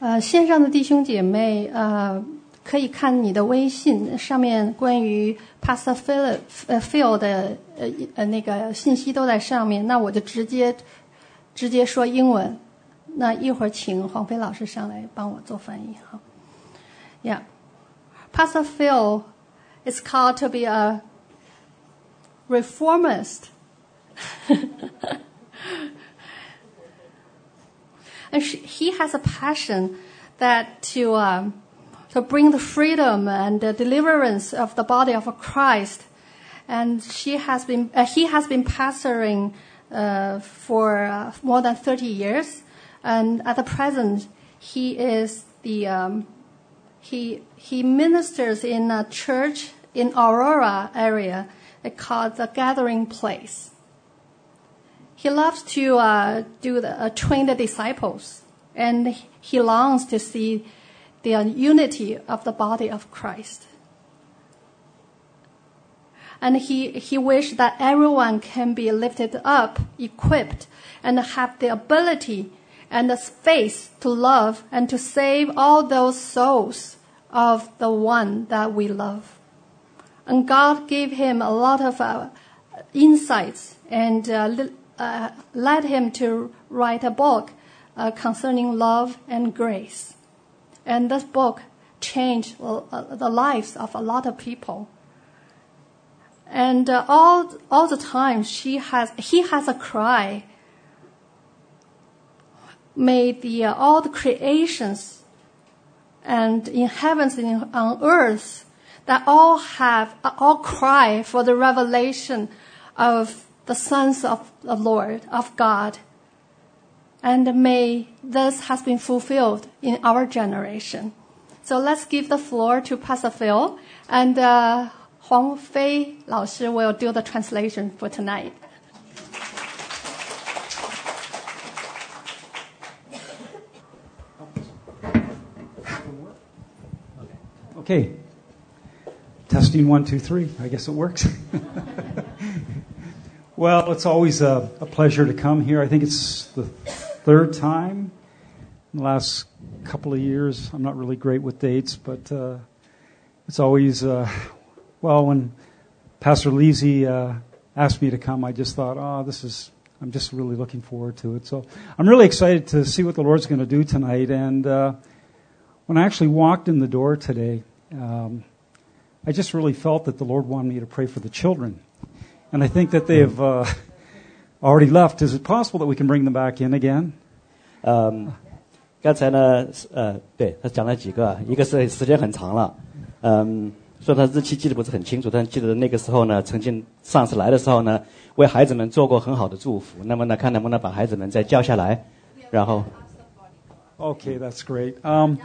呃，线上的弟兄姐妹，呃，可以看你的微信上面关于 Pastor Phil 呃 Phil 的呃呃那个信息都在上面。那我就直接直接说英文。那一会儿请黄飞老师上来帮我做翻译哈。Yeah, Pastor Phil is called to be a reformist. and she, he has a passion that to um, to bring the freedom and the deliverance of the body of Christ. And she has been uh, he has been pastoring uh, for uh, more than 30 years, and at the present he is the um, he he ministers in a church in Aurora area called the Gathering Place. He loves to uh, do the, uh, train the disciples, and he longs to see the unity of the body of Christ. And he, he wished that everyone can be lifted up, equipped, and have the ability and the space to love and to save all those souls of the one that we love. And God gave him a lot of uh, insights and uh, uh, led him to write a book uh, concerning love and grace. And this book changed uh, the lives of a lot of people. And uh, all all the time, she has he has a cry. May the uh, all the creations and in heavens and on earth that all have all cry for the revelation of the sons of the Lord, of God. And may this has been fulfilled in our generation. So let's give the floor to Pastor Phil, and uh, Huang Fei 老师 will do the translation for tonight. Okay. Testing one, two, three. I guess it works. Well, it's always a, a, pleasure to come here. I think it's the third time in the last couple of years. I'm not really great with dates, but uh, it's always, uh, well, when Pastor Lisi uh, asked me to come, I just thought, oh, this is, I'm just really looking forward to it. So I'm really excited to see what the Lord's going to do tonight. And uh, when I actually walked in the door today, um, I just really felt that the Lord wanted me to pray for the children and I think that they have uh, already left. Is it possible that we can bring them back in again? 嗯，刚才呢，呃，对他讲了几个，一个是时间很长了，嗯，说他日期记得不是很清楚，但记得那个时候呢，曾经上次来的时候呢，为孩子们做过很好的祝福。那么呢，看能不能把孩子们再叫下来，然后。Okay, that's great. Um,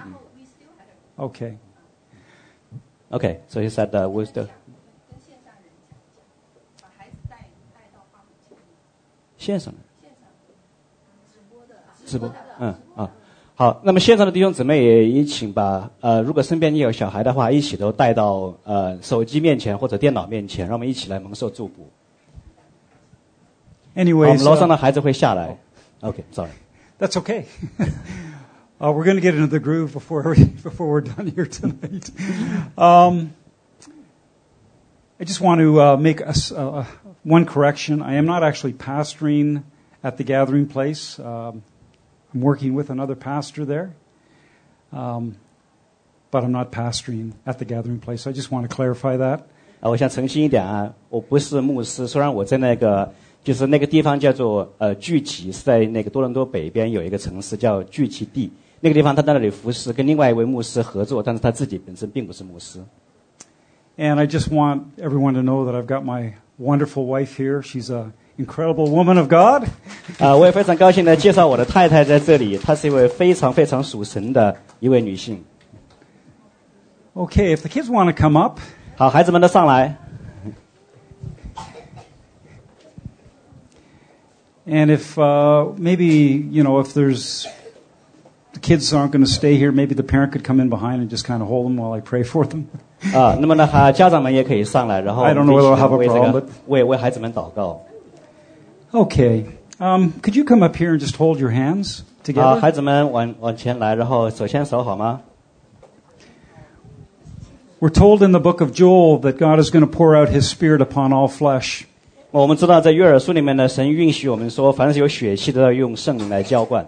okay. Okay, so he said uh, we still. 线上的，直播，嗯啊，好，那么线上的弟兄姊妹也也请把呃，如果身边你有小孩的话，一起都带到呃手机面前或者电脑面前，让我们一起来蒙受祝福。Anyway，我们楼上的孩子会下来。OK，sorry，that's okay. Uh, we're going to get into the groove before before we're done here tonight. Um, I just want to uh, make a, uh, one correction. I am not actually pastoring at the gathering place. Um, I'm working with another pastor there. Um, but I'm not pastoring at the gathering place. I just want to clarify that. 啊，我想澄清一点啊，我不是牧师，虽然我在那个就是那个地方叫做呃聚集，是在那个多伦多北边有一个城市叫聚集地，那个地方他在那里服侍，跟另外一位牧师合作，但是他自己本身并不是牧师。and I just want everyone to know that I've got my wonderful wife here. She's an incredible woman of God. 啊，我也非常高兴的介绍我的太太在这里，她是一位非常非常属神的一位女性。Okay, if the kids want to come up. 好，孩子们都上来。And if uh, maybe you know if there's the kids aren't going to stay here, maybe the parent could come in behind and just kind of hold them while I pray for them. 啊，那么呢，还家长们也可以上来，然后 I don't know whether I'll have a problem, but Okay. Um, could you come up here and just hold your hands together? 孩子们往往前来，然后手牵手好吗？We're told in the book of Joel that God is going to pour out his spirit upon all flesh. 我们知道在约珥书里面呢，神允许我们说，凡是有血气的要用圣灵来浇灌。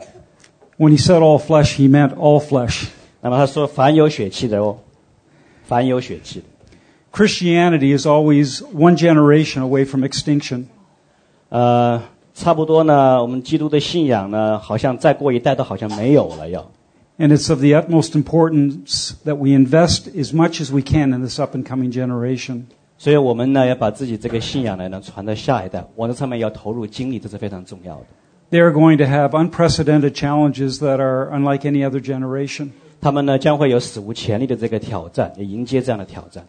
When he said all flesh, he meant all flesh. 那么他说，凡有血气的哦，凡有血气的。 Christianity is always one generation away from extinction. 呃，差不多呢，我们基督的信仰呢，好像再过一代都好像没有了要。 And it's of the utmost importance that we invest as much as we can in this up and coming generation. 所以我们呢，要把自己这个信仰呢，能传到下一代，往这上面要投入精力，这是非常重要的。 They are going to have unprecedented challenges that are unlike any other generation. 他们呢，将会有史无前例的这个挑战，也迎接这样的挑战。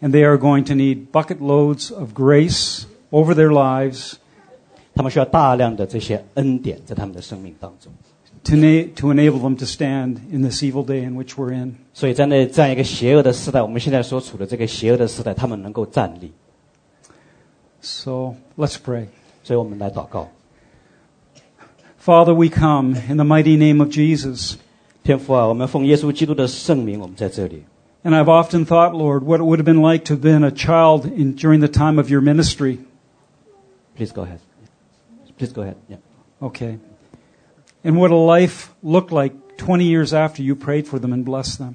And they are going to need bucket loads of grace over their lives 他们需要大量的这些恩典在他们的生命当中。 to, na- to enable them to stand in this evil day in which we're in. 所以在那这样一个邪恶的时代，我们现在所处的这个邪恶的时代，他们能够站立。 So let's pray. 所以我们来祷告， Father, we come in the mighty name of Jesus. 天父啊，我们奉耶稣基督的圣名，我们在这里。 And I've often thought, Lord, what it would have been like to have been a child in, during the time of your ministry. Please go ahead. Please go ahead. Yeah. Okay. And what a life looked like 20 years after you prayed for them and blessed them.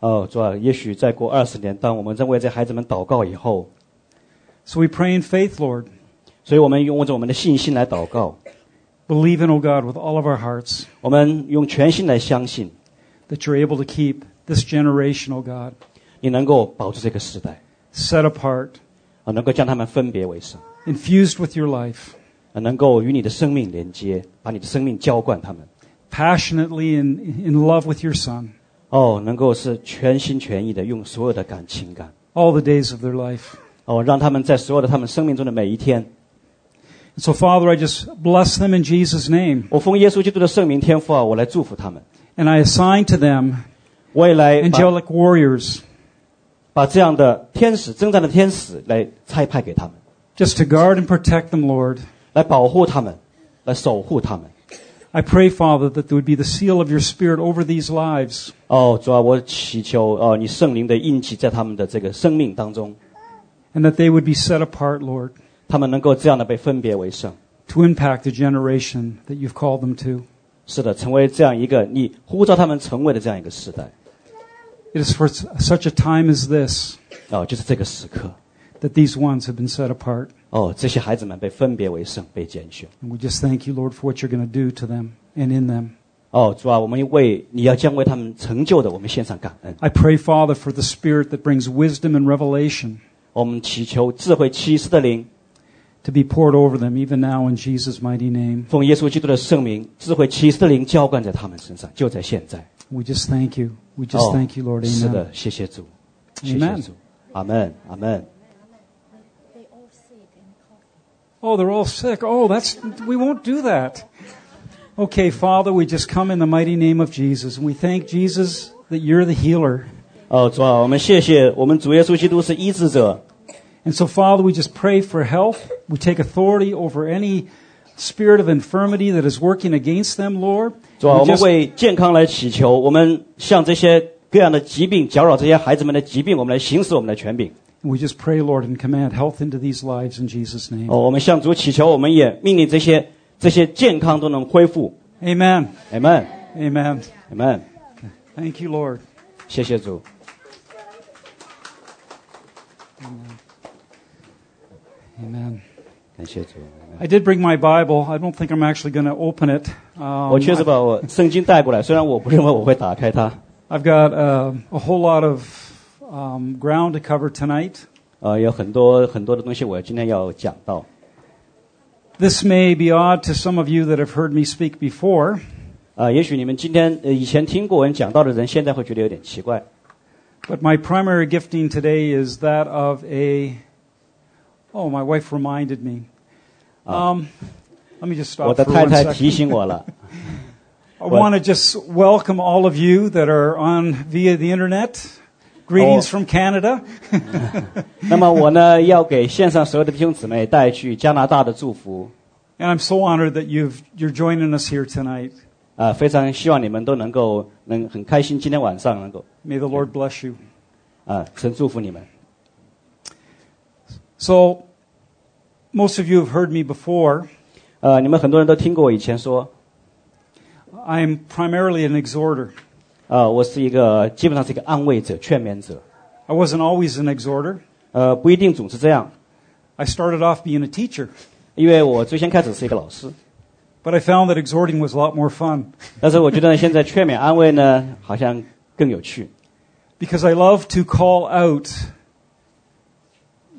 哦，主啊，也许再过二十年，当我们在为这孩子们祷告以后， So we pray in faith, Lord, 所以我们用着我们的信心来祷告， believe in, O God, with all of our hearts 我们用全心来相信， that you're able to keep this generation, O God, 你能够保住这个时代， set apart, 啊，能够将他们分别为圣， infused with your life, 啊，能够与你的生命连接，把你的生命浇灌他们， passionately in, in love with your Son, 哦，能够是全心全意的用所有的感情感， all the days of their life. 哦，让他们在所有的他们生命中的每一天， So, Father, I just bless them in Jesus' name. 我奉耶稣基督的圣名天父啊，我来祝福他们， And I assign to them 我也来把 angelic warriors 把这样的天使征战的天使来差派给他们， just to guard and protect them, Lord. 来保护他们，来守护他们。 I pray, Father, that there would be the seal of your Spirit over these lives. 哦，主啊，我祈求哦，你圣灵的印记在他们的这个生命当中， and that they would be set apart, Lord, 他们能够这样的被分别为圣。 to impact the generation that you've called them to. 是的，成为这样一个你呼召他们成为的这样一个时代。 It is for s- such a time as this 哦，就是这个时刻。 that these ones have been set apart. 哦，这些孩子们被分别为圣，被拣选。 And we just thank you, Lord, for what you're going to do to them and in them. 哦，主啊，我们为你要将为他们成就的，我们献上感恩。 I pray, Father, for the Spirit that brings wisdom and revelation 我们祈求智慧启示的灵， to be poured over them even now in Jesus' mighty name. 奉耶稣基督的圣名，智慧启示的灵浇灌在他们身上，就在现在。 We just thank you. We just Oh, thank you, Lord. 是 Amen. 的，谢谢主，谢谢 Amen. 主，阿门，阿门。 They all sit and talk. Oh, they're all sick. Oh, that's we won't do that. Okay, Father, we just come in the mighty name of Jesus, and we thank Jesus that you're the healer. 哦，主啊，我们谢谢我们主耶稣基督是医治者。 And so, Father, we just pray for health. We take authority over any spirit of infirmity that is working against them, Lord. 主啊， We 我们 just- 为健康来祈求，我们向这些各样的疾病搅扰这些孩子们的疾病，我们来行使我们的权柄。 we just pray, Lord, and command health into these lives in Jesus' name. 哦，我们向主祈求，我们也命令这些这些健康都能恢复。 Amen. Amen，Amen， Amen. Thank you, Lord. 谢谢主。 Amen. 感谢主。 I did bring my Bible. I don't think I'm actually going to open it. Um, 我确实把我圣经带过来，虽然我不认为我会打开它。 I've got uh, a whole lot of um, ground to cover tonight. 呃，有很多很多的东西，我今天要讲到。 This may be odd to some of you that have heard me speak before, 啊、也许你们今天呃以前听过我讲到的人，现在会觉得有点奇怪。 but my primary gifting today is that of a. Oh, my wife reminded me. Um, let me just 我 stop 的 for 太 one 太 second. 提醒我了。 I want to just welcome all of you that are on via the internet. Greetings Oh. from Canada. 那么我呢，要给线上所有的弟兄姊妹带去加拿大的祝福。 And I'm so honored that you've, you're joining us here tonight. 啊、非常希望你们都能够能很开心，今天晚上能够 May the Lord bless you. 啊、神祝福你们。 So, most of you have heard me before. 呃，你们很多人都听过我以前说， I'm primarily an exhorter. 呃，我是一个基本上是一个安慰者、劝勉者， I wasn't always an exhorter. 呃，不一定总是这样， I started off being a teacher, 因为我最先开始是一个老师， but I found that exhorting was a lot more fun 但是我觉得现在劝勉安慰呢，好像更有趣， because I love to call out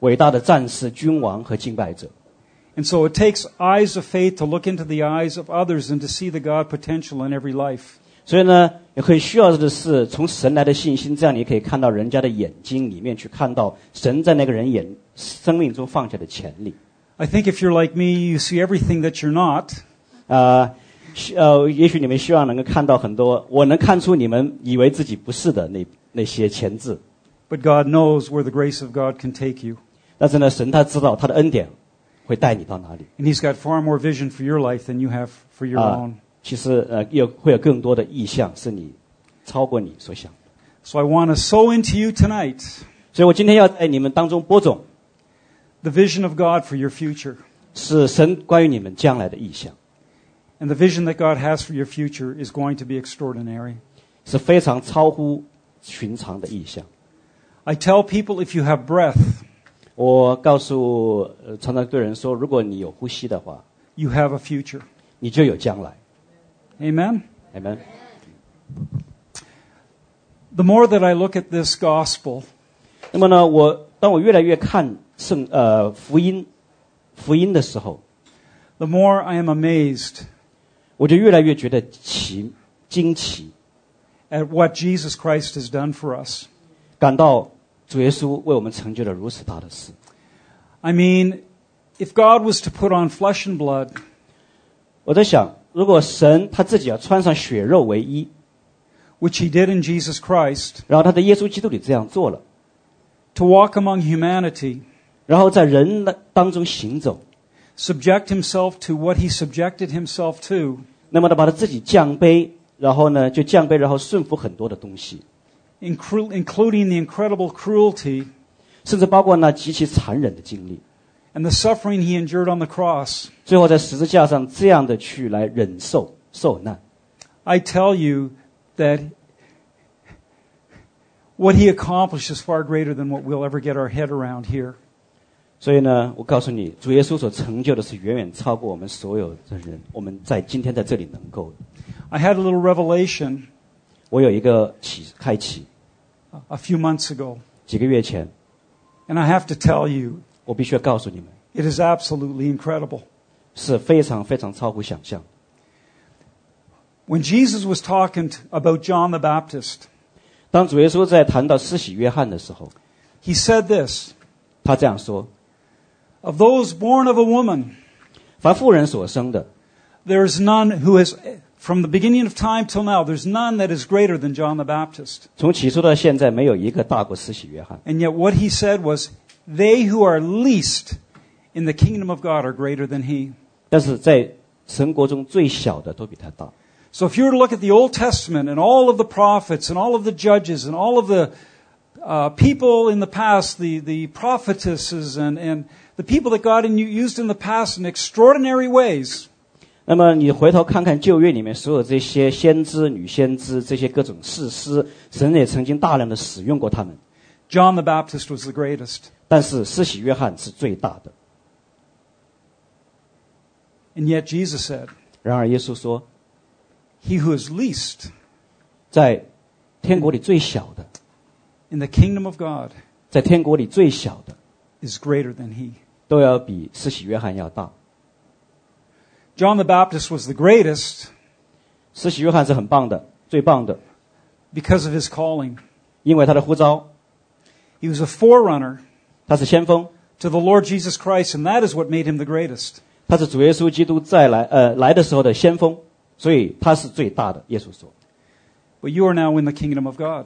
伟大的战士、君王和敬拜者。 And so it takes eyes of faith to look into the eyes of others and to see the God potential in every life. 所以呢，也很需要的是从神来的信心，这样你可以看到人家的眼睛里面去看到神在那个人眼生命中放下的潜力。 I think if you're like me, you see everything that you're not, 啊，希呃，也许你们希望能够看到很多，我能看出你们以为自己不是的那那些潜质， but God knows where the grace of God can take you. 但是呢，神他知道他的恩典会带你到哪里 And He's got far more vision for your life than you have for your 啊 own.。其实呃，有会有更多的意向是你超过你所想。 So I want to sow into you tonight 所以我今天要在你们当中播种， the vision of God for your future. 是神关于你们将来的意向， And the vision that God has for your future is going to be extraordinary. 是非常超乎寻常的意向。 I tell people if you have breath, 我告诉呃，常常对人说，如果你有呼吸的话， you have a future. 你就有将来。 Amen? 你们 The more that I look at this gospel, 那么呢，我当我越来越看圣呃福音福音的时候， the more I am amazed 我就越来越觉得奇惊奇， at what Jesus Christ has done for us. 感到 主耶稣为我们成就了如此大的事。 I mean, if God was to put on flesh and blood 我在想，如果神他自己要穿上血肉为衣， which he did in Jesus Christ, 然后他在耶稣基督里这样做了， to walk among humanity, 然后在人的当中行走， subject himself to what he subjected himself to, 那么他把他自己降卑，然后呢就降卑，然后顺服很多的东西， inclu- including the incredible cruelty 甚至包括那极其残忍的经历， and the suffering he endured on the cross. 最后在十字架上这样的去来忍受受难。 I tell you that what he accomplished is far greater than what we'll ever get our head around here. 所以呢，我告诉你，主耶稣所成就的是远远超过我们所有的人，我们在今天在这里能够的。 I had a little revelation 我有一个启开启， a few months ago, 几个月前， and I have to tell you, 我必须要告诉你们， it is absolutely incredible. 是非常非常超乎想象。 When Jesus was talking to, about John the Baptist, 当主耶稣在谈到施洗约翰的时候， he said this 他这样说： Of those born of a woman, 凡妇人所生的， there is none who has, from the beginning of time till now, there's none that is greater than John the Baptist. 从起初到现在，没有一个大过施洗约翰。 And yet, what he said was, They who are least in the kingdom of God are greater than he. 但是在神国中最小的都比他大。 So, if you were to look at the Old Testament and all of the prophets and all of the judges and all of the uh, people in the past, the, the prophetesses and, and the people that God in, used in the past in extraordinary ways, 那么你回头看看旧约里面所有这些先知、女先知这些各种士师，神也曾经大量的使用过他们。 John the Baptist was the greatest. 但是施洗约翰是最大的。 And yet, Jesus said, 然而耶稣说， He who is least 在天国里最小的， in the kingdom of God 在天国里最小的， is greater than he. 都要比施洗约翰要大。 John the Baptist was the greatest 施洗约翰是很棒的，最棒的，because of his calling. 因为他的呼召，He was a forerunner 他是先锋，to the Lord Jesus Christ, and that is what made him the greatest. 他是主耶稣基督再来呃来的时候的先锋，所以他是最大的。耶稣说，But you are now in the kingdom of God.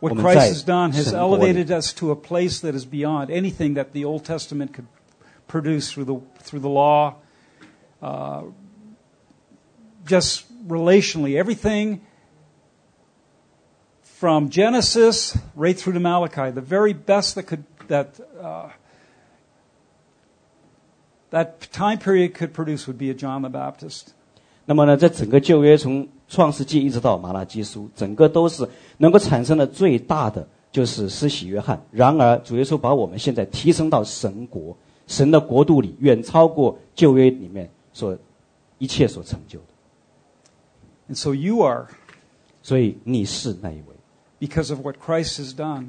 What Christ has done has elevated us to a place that is beyond anything that the Old Testament could produce through the, through the law. Uh, just relationally, everything from Genesis right through to Malachi, the very best that could that uh, that time period could produce would be a John the Baptist. 那么呢，在整个旧约从创世纪一直到马拉基书，整个都是能够产生的最大的就是施洗约翰。然而，主耶稣把我们现在提升到神国、 神的国度里，远超过旧约里面所一切所成就的。And so you are, 所以你是那一位，because of what Christ has done,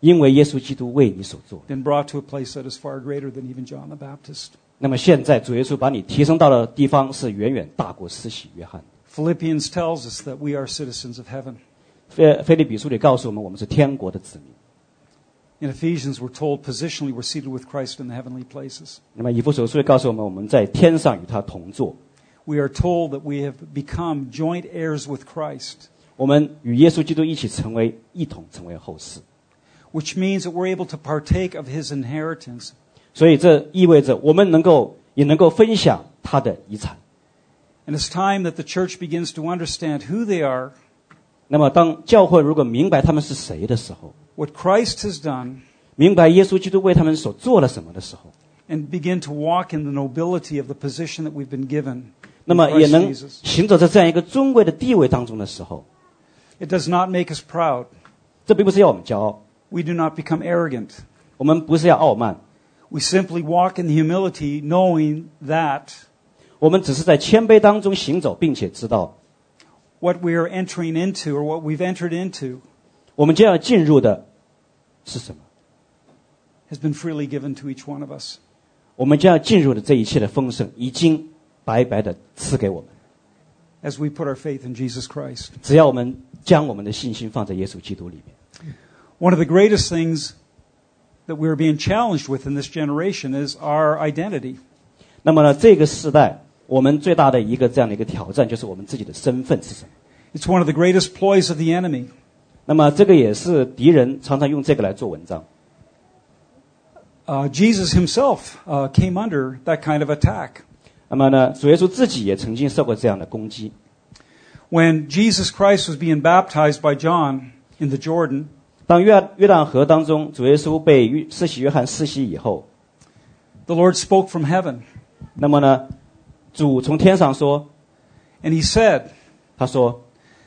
因为耶稣基督为你所做。been brought to a place that is far greater than even John the Baptist. 那么现在主耶稣把你提升到的地方是远远大过施洗约翰。Philippians tells us that we are citizens of heaven. 菲菲利比书里告诉我们，我们是天国的子民。In Ephesians, we're told positionally we're seated with Christ in the heavenly places. 那么以弗所书里告诉我们，我们在天上与他同坐。 We are told that we have become joint heirs with Christ, 我们与耶稣基督一起成为一同成为后世， which means that we're able to partake of his inheritance. 所以这意味着我们能够也能够分享他的遗产。 And it's time that the church begins to understand who they are, 那么当教会如果明白他们是谁的时候， what Christ has done, 明白耶稣基督为他们所做了什么的时候， and begin to walk in the nobility of the position that we've been given 那 in 么也 Christ 能 Jesus. 行走在这样一个尊贵的地位当中的时候， It does not make us proud. 这并不是要我们骄傲， We do not become arrogant. 我们不是要傲慢， We simply walk in the humility, knowing that 我们只是在谦卑当中行走，并且知道 what we are entering into or what we've entered into 我们将要进入的 是什么。 has been freely given to each one of us. 我们将要进入的这一切的丰盛，已经白白的赐给我们。 as we put our faith in Jesus Christ. 只要我们将我们的信心放在耶稣基督里面， One of the greatest things that we're being challenged with in this generation is our identity. 那么呢，这个时代我们最大的一个这样的一个挑战，就是我们自己的身份是什么。 It's one of the greatest ploys of the enemy. 那么这个也是敌人常常用这个来做文章。 Uh, Jesus himself uh, came under that kind of attack. 那么呢，主耶稣自己也曾经受过这样的攻击。 When Jesus Christ was being baptized by John in the Jordan, 当约约旦河当中，主耶稣被约施洗约翰施洗以后， the Lord spoke from heaven, 那么呢，主从天上说， and he said, 他说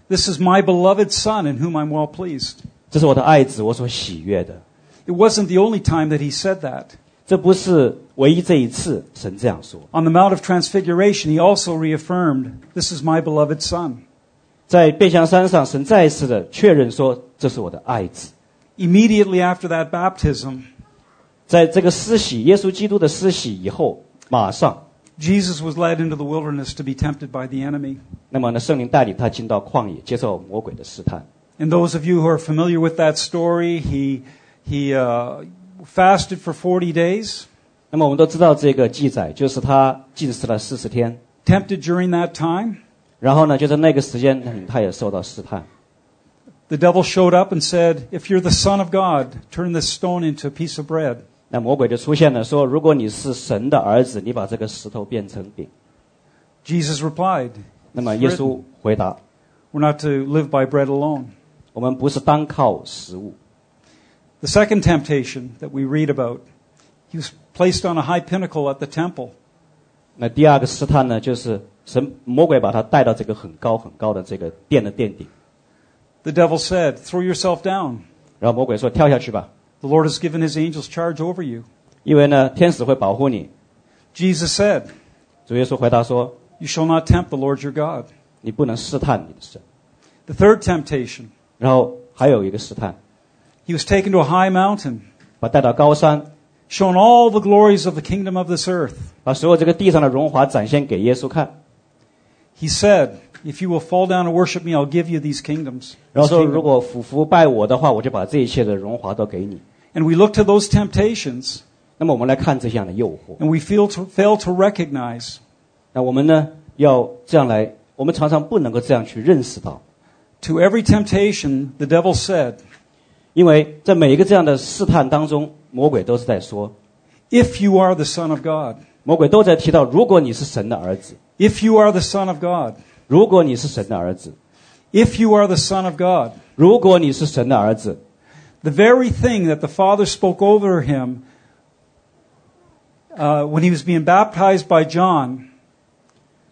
This is my beloved Son in whom I'm well pleased.：“ 这是我的爱子，我所喜悦的。 It wasn't the only time that he said that. ”这不是唯一这一次神这样说。 On the Mount of Transfiguration, he also reaffirmed, This is my beloved Son. 在变相山上，神再一次的确认说：“这是我的爱子。 Immediately after that baptism, ”在这个施洗，耶稣基督的施洗以后，马上， Jesus was led into the wilderness to be tempted by the enemy. 那么呢，圣灵带领他进到旷野，接受魔鬼的试探。 And those of you who are familiar with that story, he, he uh, fasted for 40 days, 那么我们都知道这个记载，就是他禁食了四十天， tempted during that time. 然后呢，就在那个时间，嗯他也受到试探。 The devil showed up and said, If you're the Son of God, turn this stone into a piece of bread. 那魔鬼就出现了，说：“如果你是神的儿子，你把这个石头变成饼。 Jesus replied, ”那么耶稣回答 We're not to live by bread alone.：“ 我们不是单靠食物。 The second temptation that we read about, he was placed on a high pinnacle at the temple. ”那第二个试探呢，就是神魔鬼把他带到这个很高很高的这个殿的殿顶， The devil said, Throw yourself down. 然后魔鬼说：“跳下去吧， The Lord has given his angels charge over you. 因为呢，天使会保护你。 Jesus said, ”主耶稣回答说 You shall not tempt the Lord your God.：“ 你不能试探你的神。 The third temptation, ”然后还有一个试探， he was taken to a high mountain, 把他带到高山， shown all the glories of the kingdom of this earth. 把所有这个地上的荣华展现给耶稣看。 He said, If you will fall down and worship me, I'll give you these kingdoms. 然后 this 说， kingdom." 如果俯伏拜我的话，我就把这一切的荣华都给你。 And we look to those temptations 那么我们来看这样的诱惑， and we feel to, fail to recognize 那我们呢要这样来，我们常常不能够这样去认识到， to every temptation, the devil said, 因为在每一个这样的试探当中，魔鬼都是在说， If you are the Son of God, 魔鬼都在提到，如果你是神的儿子， if you are the Son of God, 如果你是神的儿子， if you are the Son of God, 如果你是神的儿子， the very thing that the Father spoke over him uh, when he was being baptized by John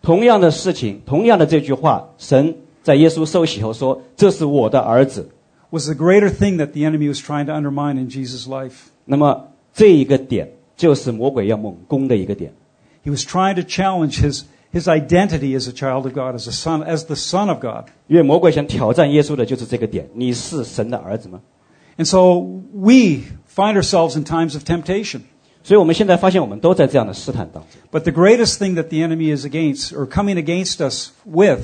同样的事情，同样的这句话，神在耶稣受洗后说：“这是我的儿子。 was the greater thing that the enemy was trying to undermine in Jesus' life. ”那么这一个点就是魔鬼要猛攻的一个点。 He was trying to challenge his, his identity as a child of God, as a son, as the Son of God. 因为魔鬼想挑战耶稣的就是这个点：你是神的儿子吗？ And so we find ourselves in times of temptation. 所以我们现在发现，我们都在这样的试探当中。 But the greatest thing that the enemy is against, or coming against us with,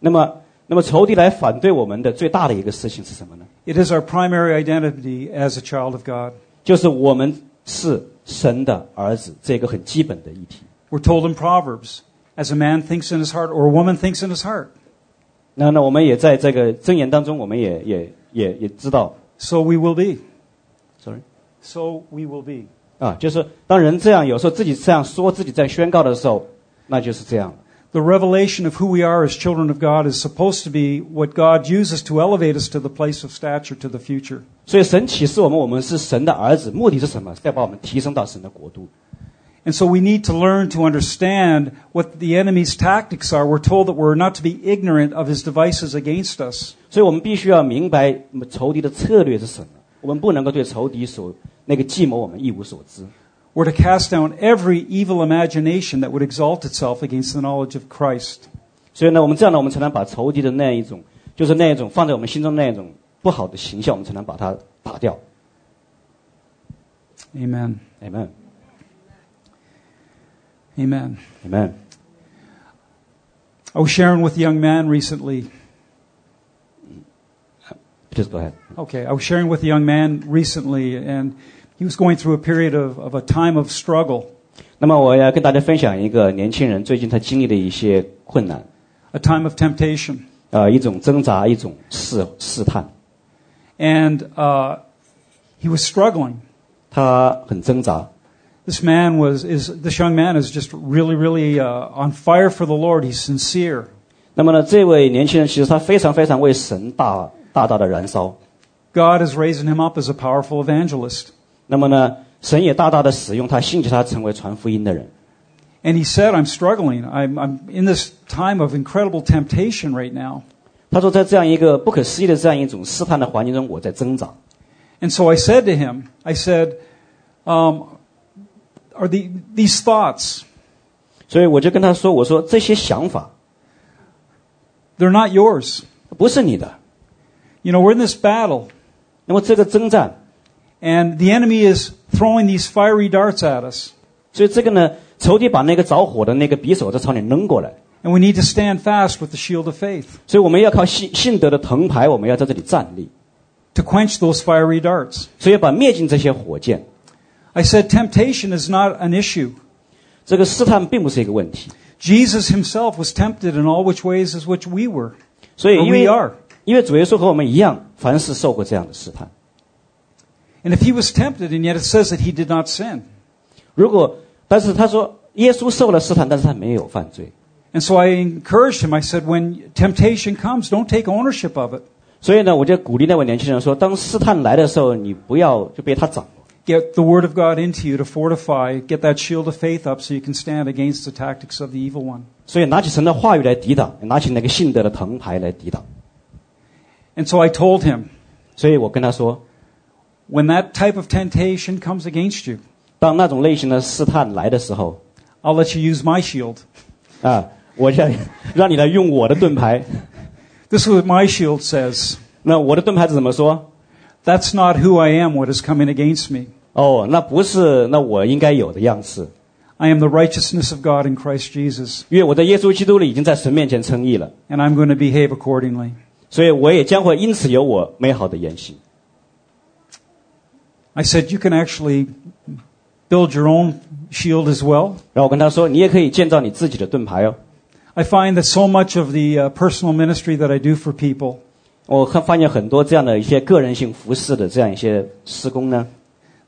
那么，那么仇敌来反对我们的最大的一个事情是什么呢？ it is our primary identity as a child of God. 就是我们是神的儿子，这个很基本的议题。 We're told in Proverbs, as a man thinks in his heart, or a woman thinks in his heart, 那那我们也在这个箴言当中，我们也也也也知道 so we will be. ，sorry。 So we will be. 啊，就是当人这样有时候自己这样说，自己在宣告的时候，那就是这样。 The revelation of who we are as children of God is supposed to be what God uses to elevate us to the place of stature to the future. 所以神启示我们，我们是神的儿子，目的是什么？是要把我们提升到神的国度。 And so we need to learn to understand what the enemy's tactics are. We're told that we're not to be ignorant of his devices against us. 所以我们必须要明白仇敌的策略是什么。我们不能够对仇敌所那个计谋我们一无所知。 We're to cast down every evil imagination that would exalt itself against the knowledge of Christ. 所以呢，我们这样呢，我们才能把仇敌的那一种，就是那一种放在我们心中那一种不好的形象，我们才能把它打掉。 Amen. Amen. Amen. Amen. I was sharing with a young man recently. Please go ahead. Okay, I was sharing with a young man recently, and he was going through a period of, of a time of struggle, 那么我要跟大家分享一个年轻人最近他经历的一些困难， a time of temptation. 呃，一种挣扎，一种试试探。 And uh, he was struggling. 他很挣扎， This man was, is, this young man is just really, really uh, on fire for the Lord. He's sincere. 那么呢，这位年轻人其实他非常非常为神大大大的燃烧。 God is raising him up as a powerful evangelist. 那么呢，神也大大的使用他，兴起他成为传福音的人。 And he said, I'm struggling. I'm, I'm in this time of incredible temptation right now. 他说，在这样一个不可思议的这样一种试探的环境中，我在挣扎。 And so I said to him, I said, um, are the, these thoughts, 所以我就跟他说：“我说这些想法 they're not yours. 不是你的。 You know, we're in this battle, 那么这个征战， and the enemy is throwing these fiery darts at us. 所以这个呢，仇敌把那个着火的那个匕首在朝你扔过来。 And we need to stand fast with the shield of faith 所以我们要靠信信德的藤牌，我们要在这里站立， to quench those fiery darts. 所以把灭尽这些火箭。 I said, temptation is not an issue. 这个试探并不是一个问题。 Jesus himself was tempted in all which ways as which we were, 所以 or 因 we 为 are. 因为主耶稣和我们一样，凡是受过这样的试探。 And if he was tempted, and yet it says that he did not sin. 如果但是他说耶稣受了试探，但是他没有犯罪。 And so I encouraged him. I said, when temptation comes, don't take ownership of it. 所以呢，我就鼓励那位年轻人说：当试探来的时候，你不要就被他掌握。 Get the word of God into you to fortify, get that shield of faith up so you can stand against the tactics of the evil one. 所以拿起神的话语来抵挡，拿起那个信德的藤牌来抵挡。 And so I told him, 所以我跟他说， when that type of temptation comes against you, 当那种类型的试探来的时候， I'll let you use my shield. 啊，我想让你来用我的盾牌。 This is what my shield says. 那我的盾牌是怎么说？ That's not who I am, what is coming against me. 哦，那不是那我应该有的样式。 I am the righteousness of God in Christ Jesus, 因为我在耶稣基督里已经在神面前称义了， and I'm going to behave accordingly. 所以我也将会因此有我美好的言行。 I said, You can actually build your own shield as well. 然后我跟他说，你也可以建造你自己的盾牌哦。 I find that so much of the uh, personal ministry that I do for people 我看发现很多这样的一些个人性服饰的这样一些施工呢，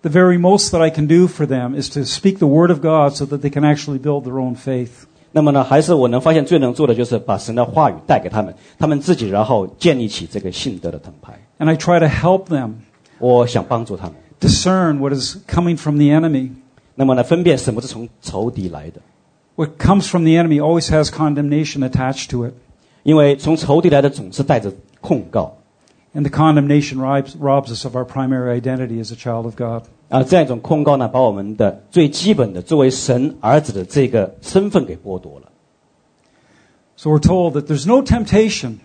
The very most that I can do for them is to speak the word of God so that they can actually build their own faith. 那么呢，还是我能发现最能做的就是把神的话语带给他们，他们自己然后建立起这个信德的盾牌。 And I try to help them 我想帮助他们， discern what is coming from the enemy. 那么呢，分辨什么是从仇敌来的， What comes from the enemy always has condemnation attached to it. 因为从仇敌来的总是带着控告 And the condemnation robs, robs us of our primary identity as a child of God. 啊，这样一种控告呢，把我们的最基本的作为神儿子的这个身份给剥夺了。 So we're told that there's no temptation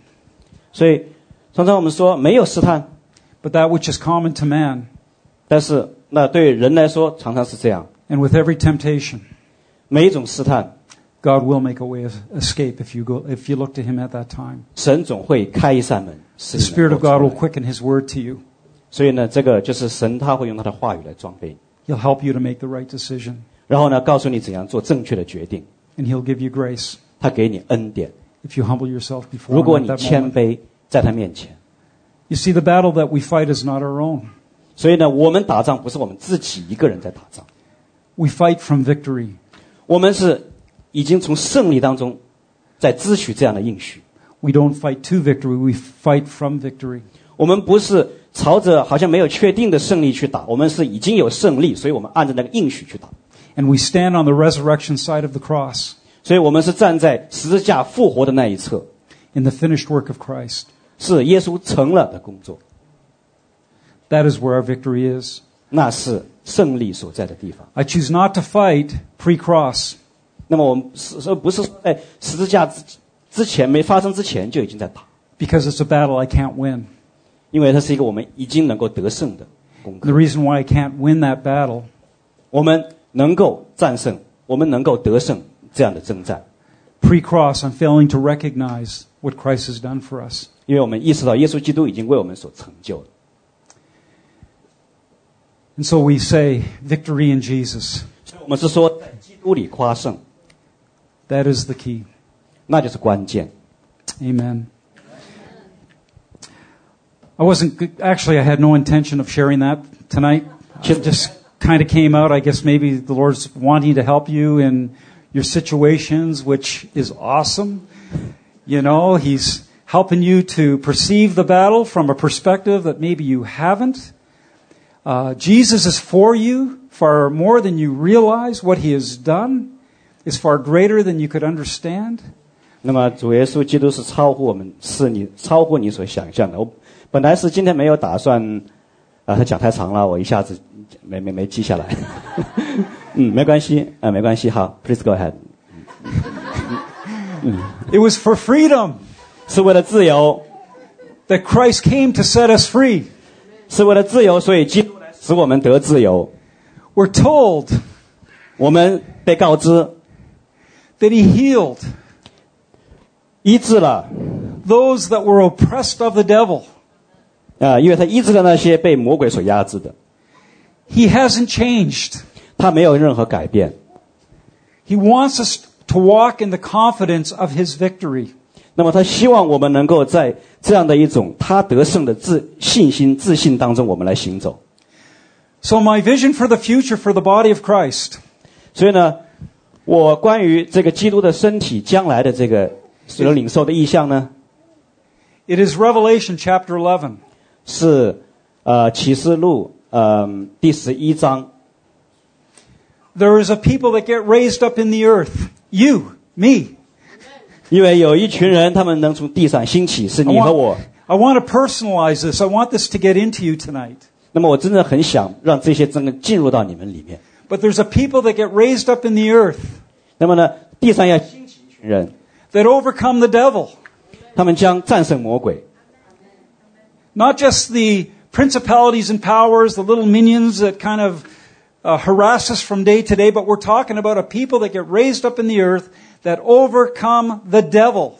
所以常常我们说没有试探， but that which is common to man. 但是那对人来说常常是这样， And with every temptation, 每一种试探， God will make a way of escape if you, go, if you look to Him at that time. 神总会开一扇门，使 The 你 Spirit 能 of 够 God 出 will 来 quicken His word to you. 所以呢，这个就是神他会用他的话语来装备你， He'll help you to make the right decision, 然后呢，告诉你怎样做正确的决定， and He'll give you grace 他给你恩典。 if you humble yourself before 如 Him 果 at 你 that 谦 moment. 卑在他面前， You see, the battle that we fight is not our own. 所以呢，我们打仗不是我们自己一个人在打仗， We fight from victory. 我们是 已经从胜利当中在支取这样的应许。 We don't fight to victory, we fight from victory. 我们不是朝着好像没有确定的胜利去打，我们是已经有胜利，所以我们按照那个应许去打。 And we stand on the resurrection side of the cross 所以我们是站在十字架复活的那一侧， in the finished work of Christ. 是耶稣成了的工作， That is where our victory is. 那是胜利所在的地方。 I choose not to fight pre cross. 那么我们是说不是说在十字架之之前没发生之前就已经在打， because it's a battle I can't win. 因为它是一个我们已经能够得胜的功 The 课。 reason why I can't win that battle 我们能够战胜，我们能够得胜这样的征战， pre cross, I'm failing to recognize what Christ has done for us. 因为我们意识到耶稣基督已经为我们所成就了。 And so we say, victory in Jesus. 所以我们是说在基督里夸胜， That is the key. 那就是关键。 Amen. I wasn't, g- actually, I had no intention of sharing that tonight. It just kind of came out. I guess maybe the Lord's wanting to help you in your situations, which is awesome. You know, He's helping you to perceive the battle from a perspective that maybe you haven't. Uh, Jesus is for you far more than you realize. What He has done is far greater than you could understand. 那么主耶稣基督是超乎我们，是你超乎你所想象的。我本来是今天没有打算，啊，他讲太长了，我一下子没没没记下来。嗯，没关系，啊，没关系，好，Please go ahead。 It was for freedom 是为了自由， that Christ came to set us free. 是为了自由，所以基督来使我们得自由。 We're told 我们被告知 that He healed 医治了， those that were oppressed of the devil. 啊，因为他医治了那些被魔鬼所压制的， He hasn't changed. 他没有任何改变。 He wants us to walk in the confidence of His victory. 那么他希望我们能够在这样的一种他得胜的自信心、自信当中，我们来行走。 So, my vision for the future for the body of Christ 所以呢， 我关于这个基督的身体将来的这个所领受的意向呢， it is Revelation chapter 11. 是呃启示录呃第十一章， There is a people that get raised up in the earth. You, me. 因为有一群人他们能从地上兴起，是 I 你和我 want,。I want to personalize this. I want this to get into you tonight. 那么我真的很想让这些真的进入到你们里面。 But there's a people that get raised up in the earth 那么呢，地上要兴起一群人， that overcome the devil. 他们将战胜魔鬼， Not just the principalities and powers, the little minions that kind of uh, harass us from day to day, but we're talking about a people that get raised up in the earth that overcome the devil.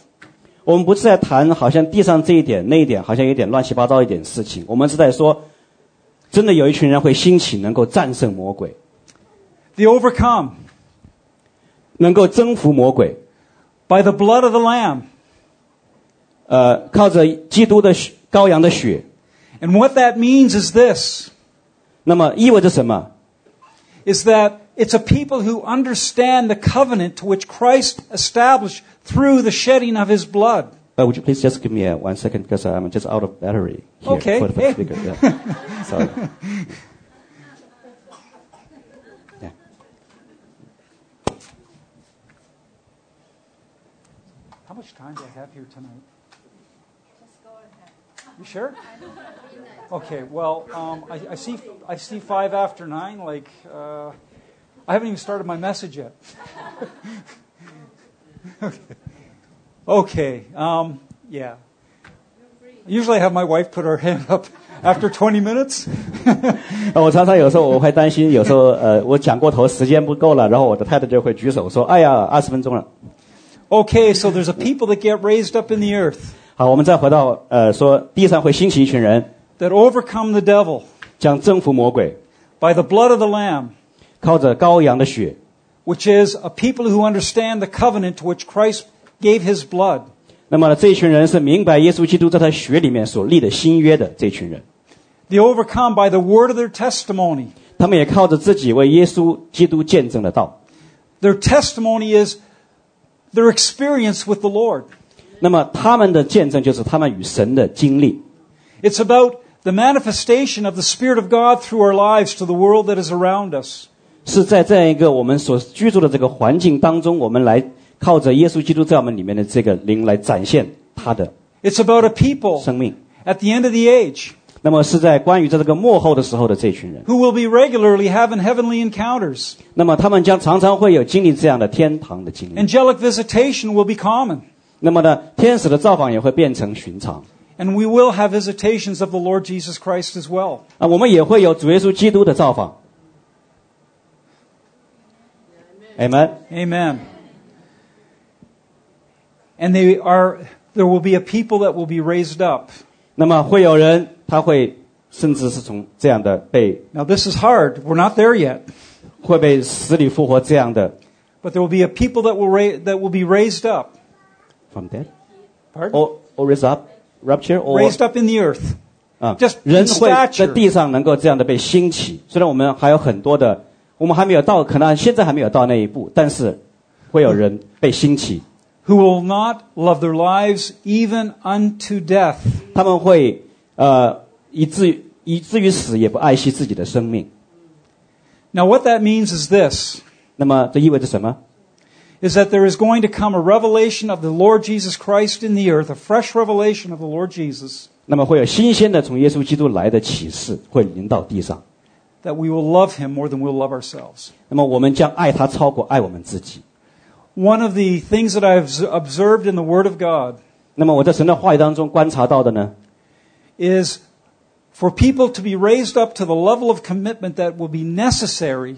我们不是在谈好像地上这一点那一点，好像有点乱七八糟一点事情。我们是在说，真的有一群人会兴起，能够战胜魔鬼， The overcome 能够征服魔鬼。 by the blood of the Lamb. 呃，靠着基督的血羔羊的血， And what that means is this, 那么意味着什么？ is that it's a people who understand the covenant to which Christ established through the shedding of his blood. Uh, would you please just give me a one second because I'm just out of battery here Okay. for the first speaker. Yeah. Sorry. much time do I have here tonight? You sure? Okay. Well, um, I, I see. I see five after nine. Like, uh, I haven't even started my message yet. okay. Okay. Um, yeah. Usually, I have my wife put her hand up after 20 minutes. 呃，我常常有时候我会担心，有时候呃我讲过头，时间不够了，然后我的太太就会举手说：“哎呀，二十分钟了。 Okay. So there's a people that get raised up in the earth ”好，我们再回到呃说地上会兴起一群人， that overcome the devil 将征服魔鬼， by the blood of the Lamb. 靠着羔羊的血， which is a people who understand the covenant to which Christ gave his blood. 那么呢这一群人是明白耶稣基督在他血里面所立的新约的这群人， They overcome by the word of their testimony. 他们也靠着自己为耶稣基督见证的道。 Their testimony is their experience with the Lord. 那么他们的见证就是他们与神的经历， It's about the manifestation of the Spirit of God through our lives to the world that is around us. 是在这样一个我们所居住的这个环境当中，我们来靠着耶稣基督在我们里面的这个灵来展现他的 It's about a people 生命。 at the end of the age 那么是在关于在这个幕后的时候的这群人， who will be regularly having heavenly encounters. 那么他们将常常会有经历这样的天堂的经历。 Angelic visitation will be common. 那么呢，天使的造访也会变成寻常 And we will have visitations of the Lord Jesus Christ as well. 啊，我们也会有主耶稣基督的造访。Amen。 Amen. And they are, there will be a people that will be raised up. 那么会有人他会甚至是从这样的被 Now, this is hard. We're not there yet. 会被死里复活这样的 But there will be a people that will, raise that will be raised up. from dead Pardon? or or raise up rapture or Raised up in the earth. 啊 Just，in 人会在 stature. 地上能够这样的被兴起。虽然我们还有很多的，我们还没有到，可能现在还没有到那一步，但是会有人被兴起，Who will not love their lives even unto death. 他们会呃以至于以至于死也不爱惜自己的生命。 Now, what that means is this. 那么这意味着什么？ Is that there is going to come a revelation of the Lord Jesus Christ in the earth, a fresh revelation of the Lord Jesus, 那么会有新鲜的从耶稣基督来的启示会临到地上。 that we will love him more than we'll love ourselves. One of the things that I've observed in the Word of God 那么我在神的话语当中观察到的呢， is for people to be raised up to the level of commitment that will be necessary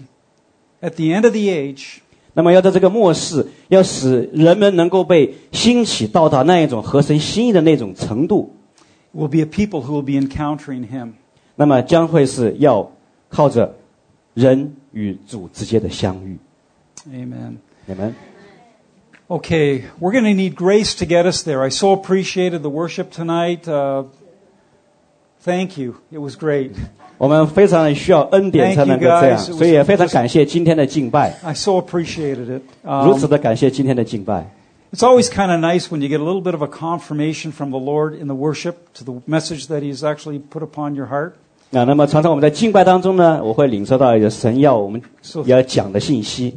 at the end of the age 那么要在这个末世，要使人们能够被兴起到达那一种合神心意的那种程度， will be a people who will be encountering him. 那么将会是要靠着人与主之间的相遇。 Amen. 你们 Okay, we're going to need grace to get us there. I so appreciated the worship tonight. Uh, thank you. It was great. 我们非常需要恩典才能够这样， Thank you, guys. It was 所以也非常感谢今天的敬拜， I so appreciated it. 如此 Um, 的感谢今天的敬拜。 it's always kind of nice when you get a little bit of a confirmation from the Lord in the worship to the message that He's actually put upon your heart. 啊，那么常常我们在敬拜当中呢，我会领受到一个神要我们 So, 要讲的信息， so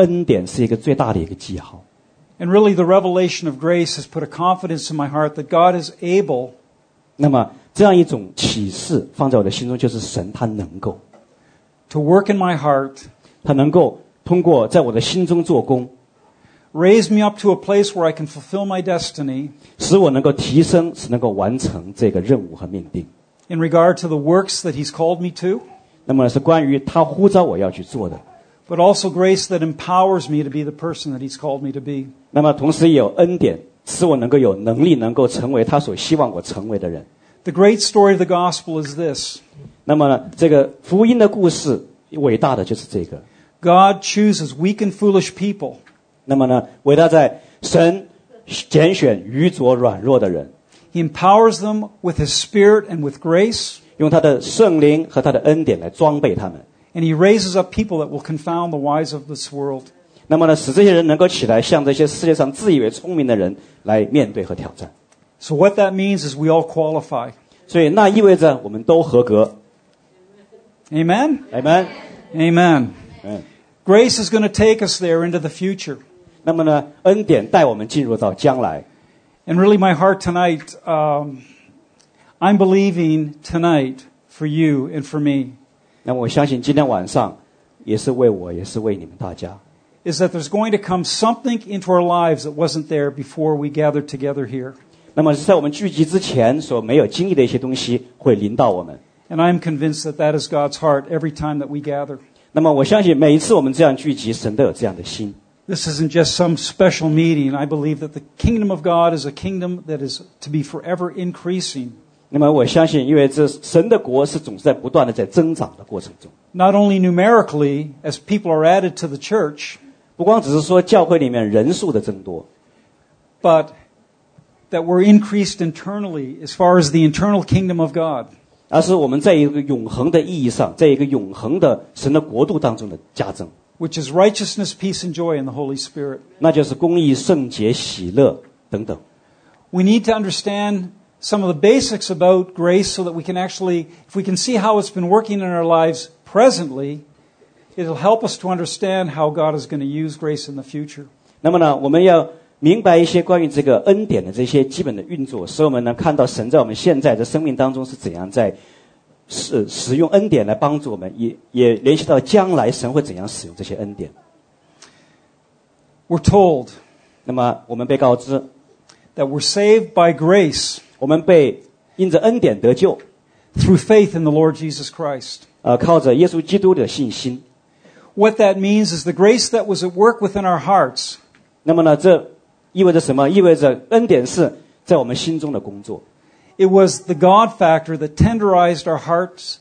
恩典是一个最大的一个记号。And really, the revelation of grace has put a confidence in my heart that God is able 那么这样一种启示放在我的心中，就是神他能够，to work in my heart, 他能够通过在我的心中做工，raise me up to a place where I can fulfill my destiny 使我能够提升，使能够完成这个任务和命定。in regard to the works that He's called me to, 那么是关于他呼召我要去做的。but also grace that empowers me to be the person that He's called me to be. 那么同时也有恩典，使我能够有能力，能够成为他所希望我成为的人。 The great story of the gospel is this 那么呢，这个福音的故事伟大的就是这个。 God chooses weak and foolish people 那么呢，伟大在神拣选愚拙软弱的人， He empowers them with His Spirit and with grace, 用他的圣灵和他的恩典来装备他们。 and He raises up people that will confound the wise of this world. 那么呢，使这些人能够起来，向这些世界上自以为聪明的人来面对和挑战。 So, what that means is we all qualify. 所以那意味着我们都合格。 Amen? Amen。 Amen. 嗯。 Grace is going to take us there into the future. 那么呢，恩典带我们进入到将来。 And really, my heart tonight, um, I'm believing tonight for you and for me, 那么我相信今天晚上也是为我，也是为你们大家。 is that there's going to come something into our lives that wasn't there before we gathered together here. 那么是在我们聚集之前所没有经历的一些东西会临到我们。 And I'm convinced that that is God's heart every time that we gather. 那么我相信每一次我们这样聚集，神都有这样的心。 This isn't just some special meeting. I believe that the kingdom of God is a kingdom that is to be forever increasing. 那么我相信，因为这神的国是总是在不断的在增长的过程中， Not only numerically, as people are added to the church, 不光只是说教会里面人数的增多， but that we're increased internally as far as the internal kingdom of God. 而是我们在一个永恒的意义上，在一个永恒的神的国度当中的加增， which is righteousness, peace, and joy in the Holy Spirit. 那就是公义、圣洁、喜乐等等。 We need to understand some of the basics about grace so that we can actually, if we can see how it's been working in our lives presently, it'll help us to understand how God is going to use grace in the future. 那么呢，我们要明白一些关于这个恩典的这些基本的运作，使我们能看到神在我们现在的生命当中是怎样在使使用恩典来帮助我们，也也联系到将来神会怎样使用这些恩典。 We're told 那么我们被告知， that we're saved by grace 我们被因着恩典得救， through faith in the Lord Jesus Christ. 呃，靠着耶稣基督的信心。 What that means is the grace that was at work within our hearts 那么呢，这意味着什么？意味着恩典是在我们心中的工作。 It was the God factor that tenderized our hearts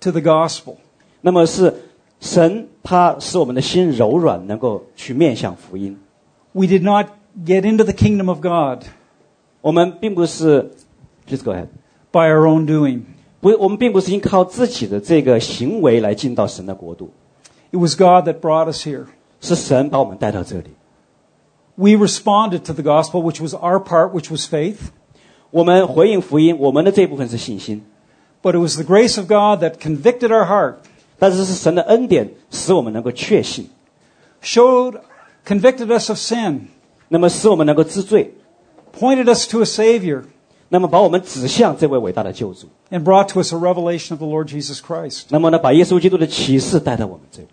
to the gospel. 那么是神他使我们的心柔软，能够去面向福音。 We did not get into the kingdom of God 我们并不是 ，please go ahead， by our own doing. 不，我们并不是依靠自己的这个行为来进到神的国度， It was God that brought us here. 是神把我们带到这里。 We responded to the gospel, which was our part, which was faith. 我们回应福音，我们的这部分是信心， But it was the grace of God that convicted our heart, 但是是神的恩典使我们能够确信， showed, convicted us of sin, 那么使我们能够知罪， pointed us to a Savior, 那么把我们指向这位伟大的救主， and brought to us a revelation of the Lord Jesus Christ. 那么呢，把耶稣基督的启示带到我们这里。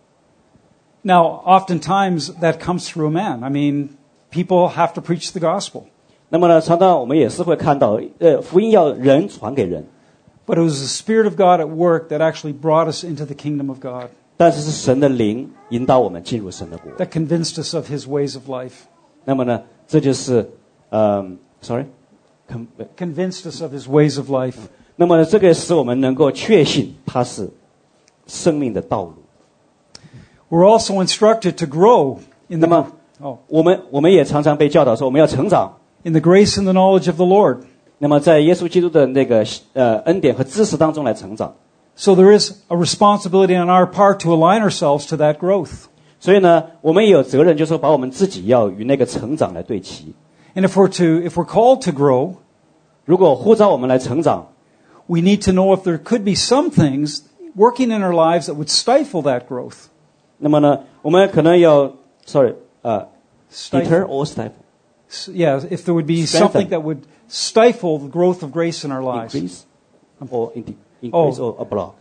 Now, oftentimes that comes through a man. I mean, people have to preach the gospel. 那么呢，常常我们也是会看到，呃，福音要人传给人， But it was the Spirit of God at work that actually brought us into the kingdom of God, 但是是神的灵引导我们进入神的国。 that convinced us of His ways of life, 那么呢，这就是，嗯、s o r r y 肯 convinced us of His ways of life. 那么呢，这个使我们能够确信它是生命的道路。 We're also instructed to grow in the, 那么 oh, 我们我们也常常被教导说，我们要成长。 in the grace and the knowledge of the Lord. 那么在耶稣基督的那个呃恩典和知识当中来成长。 So there is a responsibility on our part to align ourselves to that growth. 所以呢，我们也有责任，就是说把我们自己要与那个成长来对齐。 And if we're to, if we're called to grow, 如果呼召我们来成长， we need to know if there could be some things working in our lives that would stifle that growth. 那么呢，我们可能要，sorry，呃 Stifle. ，deter or stifle S- Yeah, if there would be Strengthen. something that would stifle the growth of grace in our lives. increase or in Oh. increase or a block。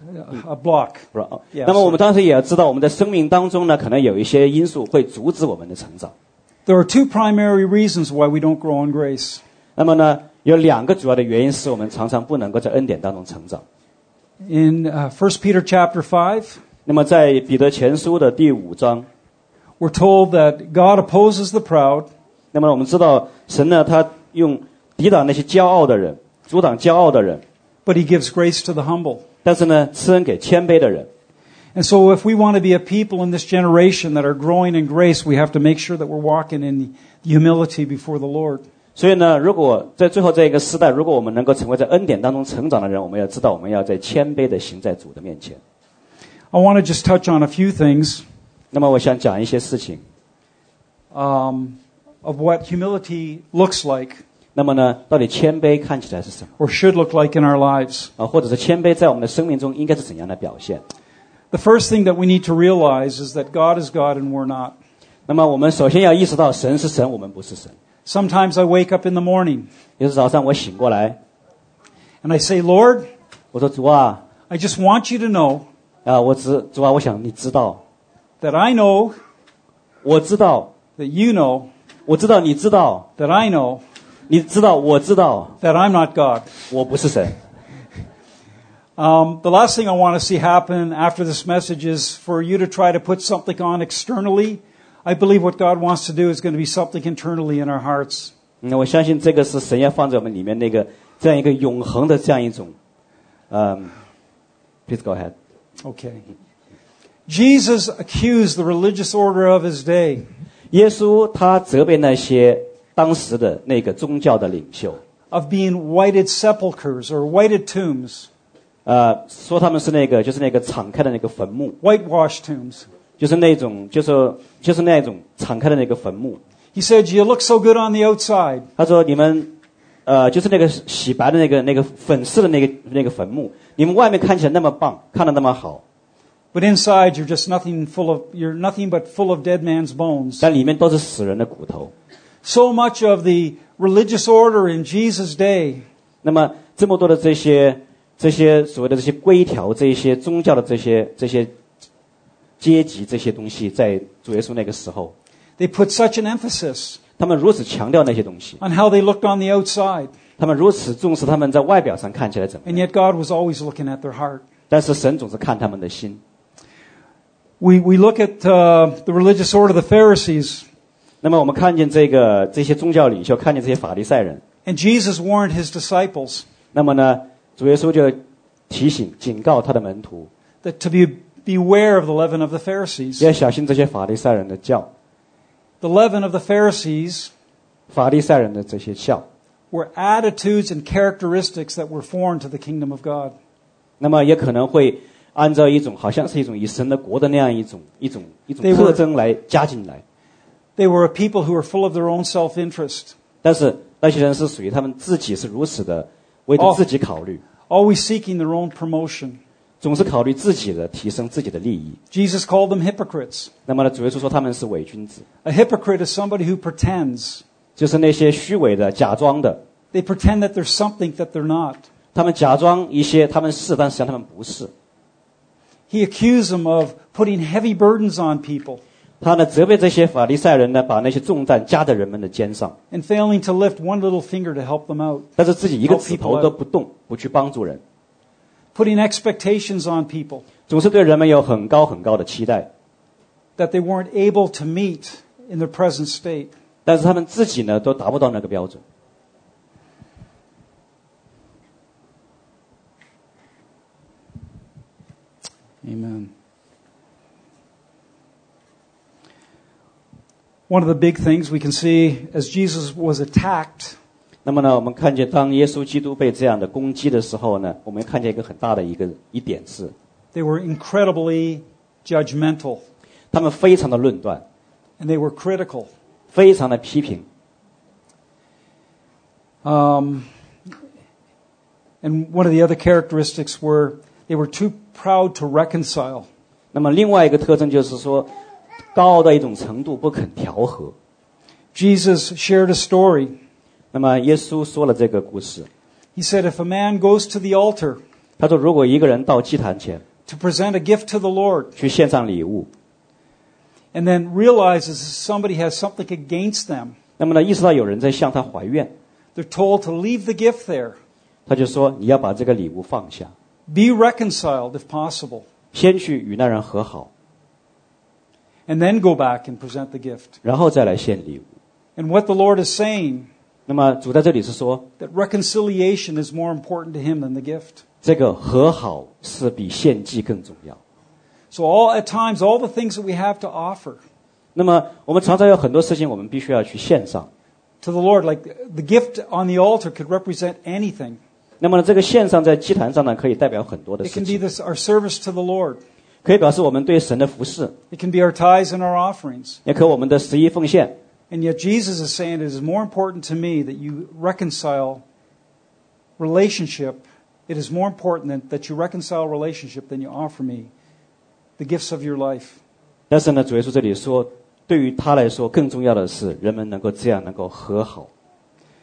A block. 不是啊 Yeah, 那么我们当时也要知道，我们在生命当中呢，可能有一些因素会阻止我们的成长。 There are two primary reasons why we don't grow in grace. 那么呢，有两个主要的原因是我们常常不能够在恩典当中成长。 In uh, 1 Peter chapter 5, 那么在彼得前书的第五章， we're told that God opposes the proud, 那么我们知道神呢，他用抵挡那些骄傲的人，阻挡骄傲的人， but he gives grace to the humble. 但是呢，赐恩给谦卑的人。 And so, if we want to be a people in this generation that are growing in grace, we have to make sure that we're walking in humility before the Lord. 所以呢，如果在最后这一个时代，如果我们能够成为在恩典当中成长的人，我们要知道，我们要在谦卑的行在主的面前。 I want to just touch on a few things 那么，我想讲一些事情。 um, of what humility looks like 那么呢，到底谦卑看起来是什么 or should look like in our lives. 啊？或者是谦卑在我们的生命中应该是怎样的表现？ The first thing that we need to realize is that God is God and we're not. 那么，我们首先要意识到神是神，我们不是神。 Sometimes I wake up in the morning 有时早上我醒过来， and I say, Lord, 我说主啊， I just want you to know 啊，我只主啊，我想你知道， that I know 我知道， that you know 我知道你知道， that I know 你知道我知道， that I'm not God. 我不是神。 Um, the last thing I want to see happen after this message is for you to try to put something on externally. I believe what God wants to do is going to be something internally in our hearts. 那我相信这个是神要放在我们里面那个这样一个永恒的这样一种，嗯，please go ahead。 Okay. Jesus accused the religious order of his day 耶稣他责备那些当时的那个宗教的领袖， of being whited sepulchres or whited tombs, 呃，说他们是那个就是那个敞开的那个坟墓，whitewashed tombs. 就是那种就是就是那种敞开的那个坟墓。He said, You look so good on the outside, 他说你们，呃，就是那个洗白的那个那个粉饰的那个那个坟墓，你们外面看起来那么棒，看得那么好，but inside you're just nothing full of you're nothing but full of dead man's bones. 但里面都是死人的骨头。So much of the religious order in Jesus' day 那么这么多的这些这些所谓的这些规条，这些宗教的这些这些阶级这些东西，在主耶稣那个时候， they put such an emphasis 他们如此强调那些东西， on how they looked on the outside, 他们如此重视他们在外表上看起来怎么 and 样， yet God was always looking at their heart. 但是神总是看他们的心。 We, we look at uh, the religious order of the Pharisees, 那么我们看见这个这些宗教领袖，看见这些法利赛人， and Jesus warned his disciples 那么呢， 主耶稣就提醒、警告他的门徒， that to be, beware of the leaven of the Pharisees. 要小心这些法利赛人的教， The leaven of the Pharisees 法利赛人的这些笑。 were attitudes and characteristics that were foreign to the kingdom of God. 那么也可能会按照一种好像是一种以神的国的那样一种一种一种 They were- 特征来加进来， They were a people who were full of their own self interest, 但是那些人是属于他们自己是如此的 为着哦自己考虑， always seeking their own promotion. 总是考虑自己的提升自己的利益。 Jesus called them hypocrites. 那么呢，主耶稣说他们是伪君子， A hypocrite is somebody who pretends. 就是那些虚伪的、假装的， They pretend that there's something that they're not. 他们假装一些他们是，但实际上他们不是。 He accused them of putting heavy burdens on people 他呢责备这些法利赛人呢，把那些重担加在人们的肩上，and failing to lift one little finger to help them out. 但是自己一个指头都不动，不去帮助人，Putting expectations on people 总是对人们有很高很高的期待，that they weren't able to meet in their present state. 但是他们自己呢都达不到那个标准。Amen. One of the big things we can see as Jesus was attacked 那么呢，我们看见当耶稣基督被这样的攻击的时候呢，我们看见一个很大的一个一点是， They were incredibly judgmental 他们非常的论断， and they were critical. 非常的批评， Um, and one of the other characteristics were They were too proud to reconcile. 那么另外一个特征就是说， 高傲到一种程度不肯调和。 Jesus shared a story. 那么耶稣说了这个故事， He said, If a man goes to the altar 他说，如果一个人到祭坛前 to present a gift to the Lord 去献上礼物， and then realizes somebody has something against them, 那么呢意识到有人在向他怀怨， they're told to leave the gift there, 他就说你要把这个礼物放下， be reconciled if possible, 先去与那人和好， and then go back and present the gift. 然后再来献礼物。 And what the Lord is saying, 那么主在这里是说， that reconciliation is more important to him than the gift. 这个和好是比献祭更重要。 So all at times, all the things that we have to offer 那么我们常常有很多事情，我们必须要去献上。 to the Lord, like the gift on the altar could represent anything. 那么呢，这个献上在祭坛上呢，可以代表很多的 It 事 can be 情， this, our service to the Lord. 可以表示我们对神的服侍， It can be our tithes and our offerings. 也可我们的十一奉献。 And yet Jesus is saying it is more important to me that you reconcile relationship. It is more important than, that you reconcile relationship than you offer me the gifts of your life. 但是呢，主耶稣这里说，对于他来说，更重要的是人们能够这样能够和好，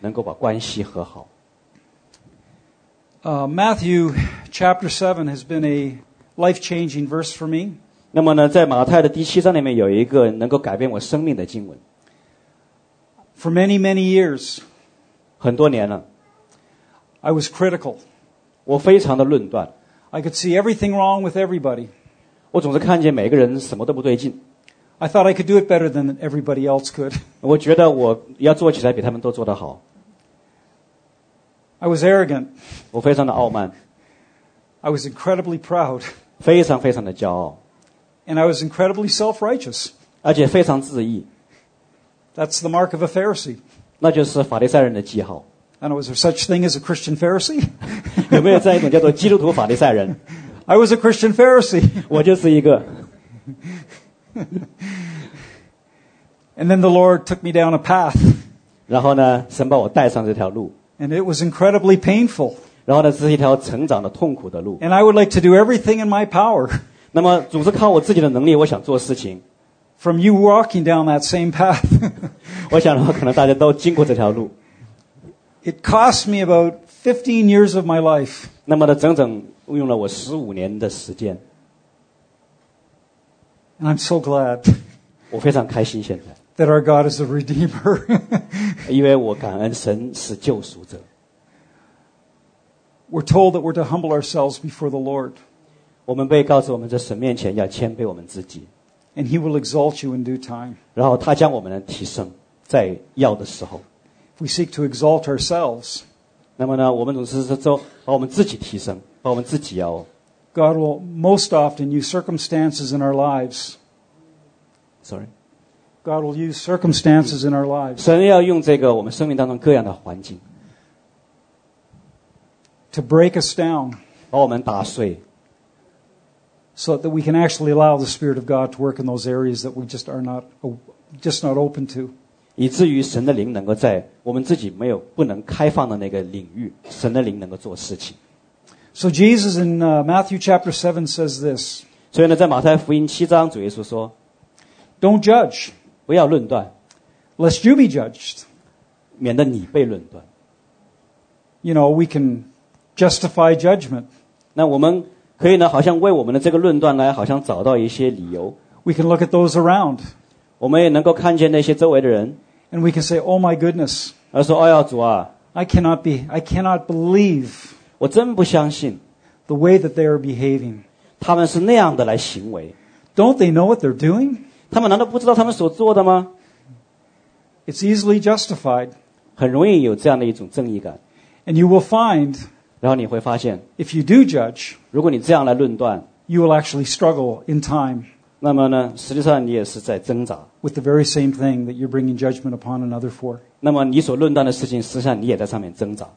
能够把关系和好。 Uh, Matthew chapter 7 has been a life changing verse for me. 那么呢，在马太的第七章里面有一个能够改变我生命的经文， For many, many years, 很多年了， I was critical. 我非常的论断， I could see everything wrong with everybody. 我总是看见每个人什么都不对劲， I thought I could do it better than everybody else could. 我觉得我要做起来比他们都做得好， I was arrogant. 我非常的傲慢， I was incredibly proud. 非常非常的骄傲， And I was incredibly self righteous. 而且非常自义， That's the mark of a Pharisee. 那就是法利赛人的记号。 I don't know, is there such thing as a Christian Pharisee? 有没有这样一种叫做基督徒法利赛人？ I was a Christian Pharisee. 我就是一个。 And then the Lord took me down a path, 然后呢，神把我带上这条路， and it was incredibly painful. 然后呢，这是一条成长的痛苦的路。And I would like to do everything in my power 那么总是靠我自己的能力，我想做事情。from you walking down that same path. 我想的话，可能大家都经过这条路。it cost me about fifteen years of my life. 那么呢，整整用了我十五年的时间，And I'm so glad 我非常开心现在，that our God is a redeemer. 因为我感恩神是救赎者。we're told that we're to humble ourselves before the Lord, 我们被告知我们在神面前要谦卑我们自己， and He will exalt you in due time. 然后他将我们的提升，在要的时候。 If we seek to exalt ourselves, 那么呢，我们总是说把我们自己提升，把我们自己要 God will most often use circumstances in our lives. sorry， God will use circumstances in our lives 神要用这个我们生命当中各样的环境， to break us down 把我们打碎， so that we can actually allow the Spirit of God to work in those areas that we just are not, just not open to. 以至于神的灵能够在我们自己没有不能开放的那个领域，神的灵能够做事情。 So Jesus in uh, Matthew chapter 7 says this 所以呢，在马太福音七章，主耶稣说： Don't judge, 不要论断， lest you be judged. 免得你被论断。 You know, we can justify judgment. 那我们可以呢，好像为我们的这个论断来，好像找到一些理由。 We can look at those around 我们也能够看见那些周围的人， and we can say, Oh my goodness, 而说：“哎呀，主啊， I cannot be, I cannot believe 我真不相信 the way that they are behaving. 他们是那样的来行为。 Don't they know what they're doing? 他们难道不知道他们所做的吗？ It's easily justified. 很容易有这样的一种正义感。 And you will find 然后你会发现， if you do judge, 如果你这样来论断， you will actually struggle in time 那么呢，实际上你也是在挣扎。 with the very same thing that you're bringing judgment upon another for. 那么你所论断的事情，实际上你也在上面挣扎。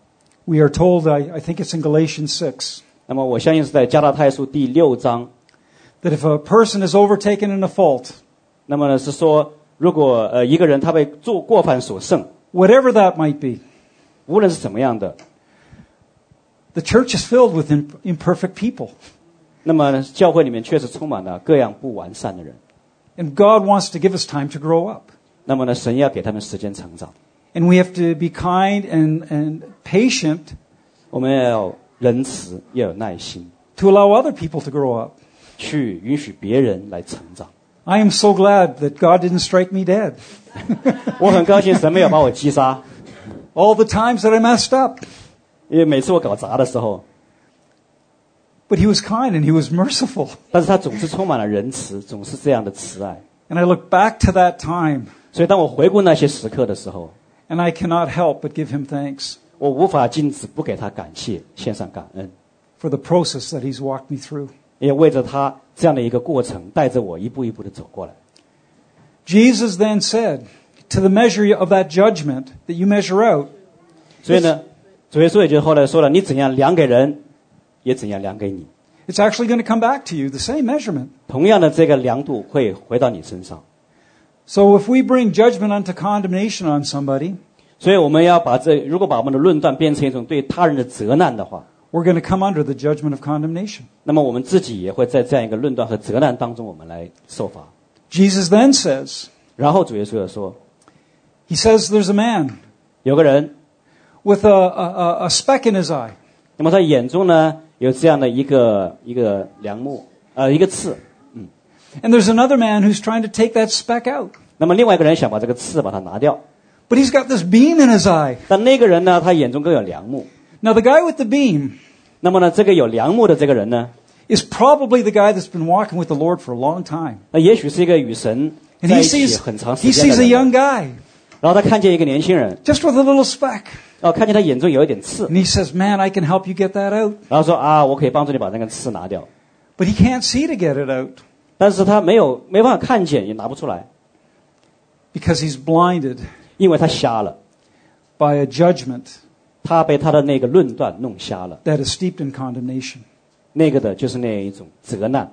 We are told, I, I think it's in Galatians 6, 那么我相信是在加拉太书第六章， that if a person is overtaken in a fault, 那么呢是说，如果呃一个人他被做过犯所胜， whatever that might be, 无论是怎么样的， the church is filled with im- imperfect people. 那么教会里面确实充满了各样不完善的人。 And God wants to give us time to grow up. 那么呢，神要给他们时间成长， And we have to be kind and, and patient 我们要有仁慈，要有耐心， to allow other people to grow up. 去允许别人来成长。 I am so glad that God didn't strike me dead. 我很高兴神没有把我击杀， All the times that I messed up. 因为每次我搞砸的时候， But He was kind and He was merciful. 但是他总是充满了仁慈，总是这样的慈爱。 And I look back to that time 所以当我回顾那些时刻的时候， and I cannot help but give Him thanks 我无法禁止不给他感谢，献上感恩， for the process that He's walked me through. 也为着他这样的一个过程，带着我一步一步的走过来。 Jesus then said, To the measure of that judgment that you measure out, 所以呢， 主耶稣也就后来说了：“你怎样量给人，也怎样量给你。 it's actually going to come back to you, the same measurement. 同样的，这个量度会回到你身上。 So if we bring judgment unto condemnation on somebody, 所以我们要把这，如果把我们的论断变成一种对他人的责难的话， we're going to come under the judgment of condemnation. 那么我们自己也会在这样一个论断和责难当中，我们来受罚。 Jesus then says, 然后主耶稣又说， He says there's a man 有个人， with a, a, a- a speck in his eye. 那么他眼中呢有这样的一个一个梁木，呃，一个刺。 And there's another man who's trying to take that speck out. 那么另外一个人想把这个刺把它拿掉， But he's got this beam in his eye. 但那个人呢，他眼中更有梁木。 Now, the guy with the beam 那么呢，这个有梁木的这个人呢， is probably the guy that's been walking with the Lord for a long time. 那也许是一个与神 And 在 he 一起 sees, 很长 he 时间 sees 的 a 人 young guy 然后他看见一个年轻人， just with a little speck. 然后看见他眼中有一点刺， And he says, Man, I can help you get that out. 然后说啊，我可以帮助你把那个刺拿掉。 But he can't see to get it out 但是他没有没办法看见，也拿不出来， because he's blinded 因为他瞎了， by a judgment 他被他的那个论断弄瞎了。 that is steeped in condemnation. 那个的就是那一种责难。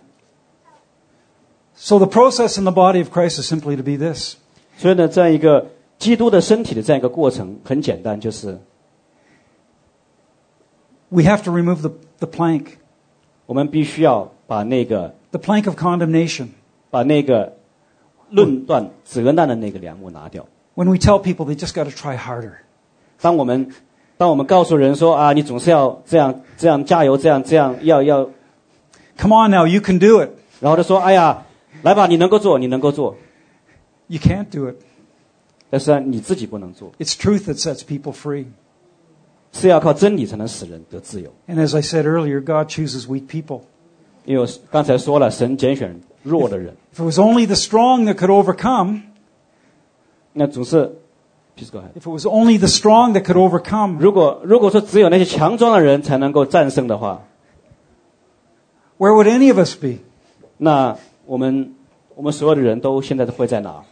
So the process in the body of Christ is simply to be this 所以呢，这样一个 基督的身体的这样一个过程很简单，就是 we have to remove the, the plank, 我们必须要把那个 the plank of condemnation. 把那个论断责难的那个梁木拿掉。 When we tell people they just got to try harder. 当我们当我们告诉人说啊，你总是要这样这样加油，这样这样要要， Come on now, you can do it. 然后他说，哎呀，来吧，你能够做，你能够做， You can't do it. 但是、啊、你自己不能做， It's truth that sets people free. 是要靠真理才能使人得自由。 And as I said earlier, God chooses weak people. 因为我刚才说了，神拣选弱的人， If it was only the strong that could overcome, 那总是，please go ahead。 if it was only the strong that could overcome, 如果如果说只有那些强壮的人才能够战胜的话， where would any of us be? 那我们我们所有的人都现在都会在哪儿？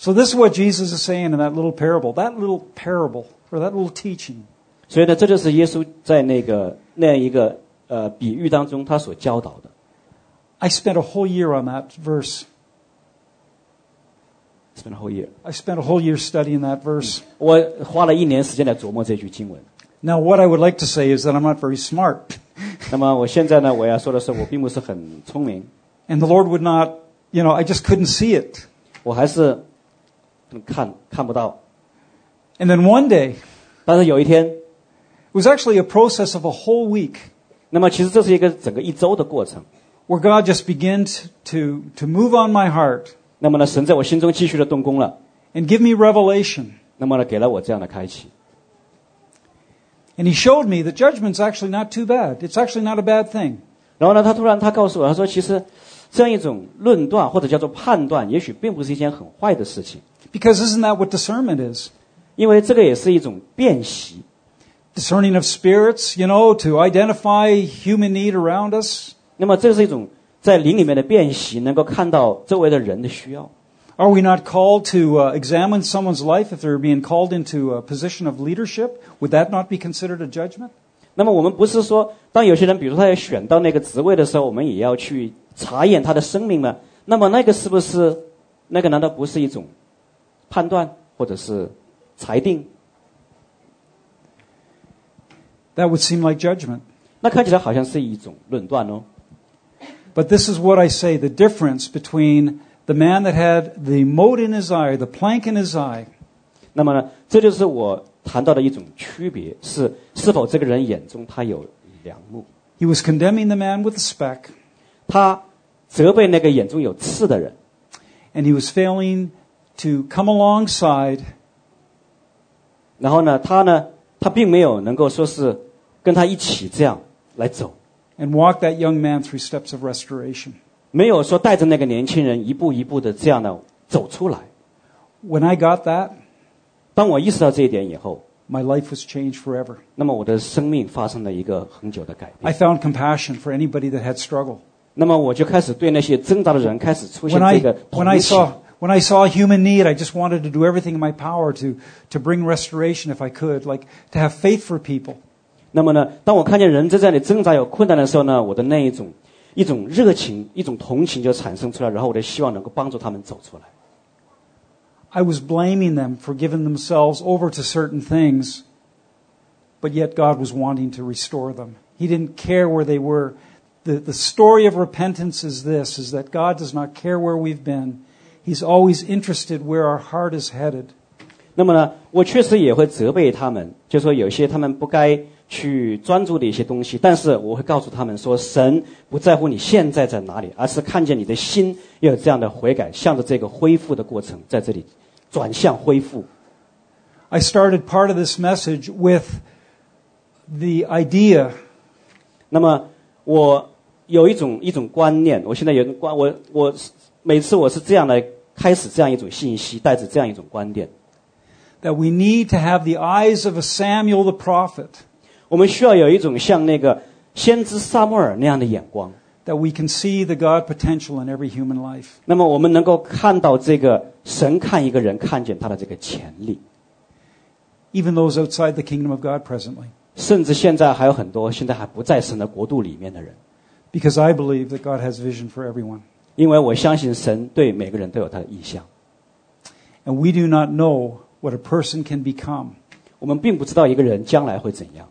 So this is what Jesus is saying in that little parable, that little parable, or that little teaching. 所以呢，这就是耶稣在那个那样一个呃比喻当中他所教导的。 I spent a whole year on that verse. Spend a whole year， I spent a whole year studying that verse. 我花了一年时间来琢磨这句经文。 Now, what I would like to say is that I'm not very smart. 那么我现在呢，我要说的是，我并不是很聪明， And the Lord would not, you know, I just couldn't see it. 我还是 看看不到。 And then one day, 但是有一天， it was actually a process of a whole week 那么其实这是一个整个一周的过程。 where God just began to, to, to move on my heart 那么呢，神在我心中继续的动工了。 and give me revelation. 那么呢，给了我这样的开启。 And He showed me that judgment's actually not too bad. It's actually not a bad thing. 然后呢，他突然他告诉我，他说其实 这样一种论断或者叫做判断，也许并不是一件很坏的事情， Because isn't that what discernment is? 因为这个也是一种辨析。 Discerning of spirits, you know, to identify human need around us. 那么这是一种在灵里面的辨析，能够看到周围的人的需要。 Are we not called to uh, examine someone's life if they're being called into a position of leadership? Would that not be considered a judgment? 那么我们不是说，当有些人，比如说他要选到那个职位的时候，我们也要去 查验他的生命吗？那么那个是不是，那个难道不是一种判断或者是裁定？ That would seem like judgment. 那看起来好像是一种论断哦。 But this is what I say the difference between the man that had the mote in his eye, the plank in his eye, 那么呢，这就是我谈到的一种区别，是是否这个人眼中他有良木， he was condemning the man with the speck, 他 责备那个眼中有刺的人， and he was failing to come alongside 然后呢，他呢，他并没有能够说是跟他一起这样来走， and walk that young man through steps of restoration. 没有说带着那个年轻人一步一步的这样的走出来。 When I got that, 当我意识到这一点以后， my life was changed forever. 那么我的生命发生了一个很久的改 I 变。 found compassion for anybody that had struggle. 那么我就开始对那些挣扎的人开始出现 When I, 这个 when 同 I 情。 saw, when I saw human need, I just wanted to do everything in my power to, to bring restoration if I could, like to have faith for people. 那么呢，当我看见人在这里挣扎有困难的时候呢，我的那一种一种热情、一种同情就产生出来，然后我就希望能够帮助他们走出来。 I was blaming them for giving themselves over to certain things, but yet God was wanting to restore them. He didn't care where they were. The, the story of repentance is this, is that God does not care where we've been. He's always interested where our heart is headed. 那么呢，我确实也会责备他们，就说有些他们不该去专注的一些东西，但是我会告诉他们说，神不在乎你现在在哪里，而是看见你的心要有这样的悔改，向着这个恢复的过程，在这里转向恢复。 I started part of this message with the idea 那么 我有一种一种观念，我现在有一种观，我我每次我是这样来开始这样一种信息，带着这样一种观点。 that we need to have the eyes of a Samuel the prophet, 我们需要有一种像那个先知撒母耳那样的眼光， that we can see the God potential in every human life. 那么我们能够看到这个神看一个人看见他的这个潜力， even those outside the kingdom of God presently. 甚至现在还有很多现在还不在神的国度里面的人，Because I believe that God has vision for everyone. 因为我相信神对每个人都有他的意向。And we do not know what a person can become 我们并不知道一个人将来会怎样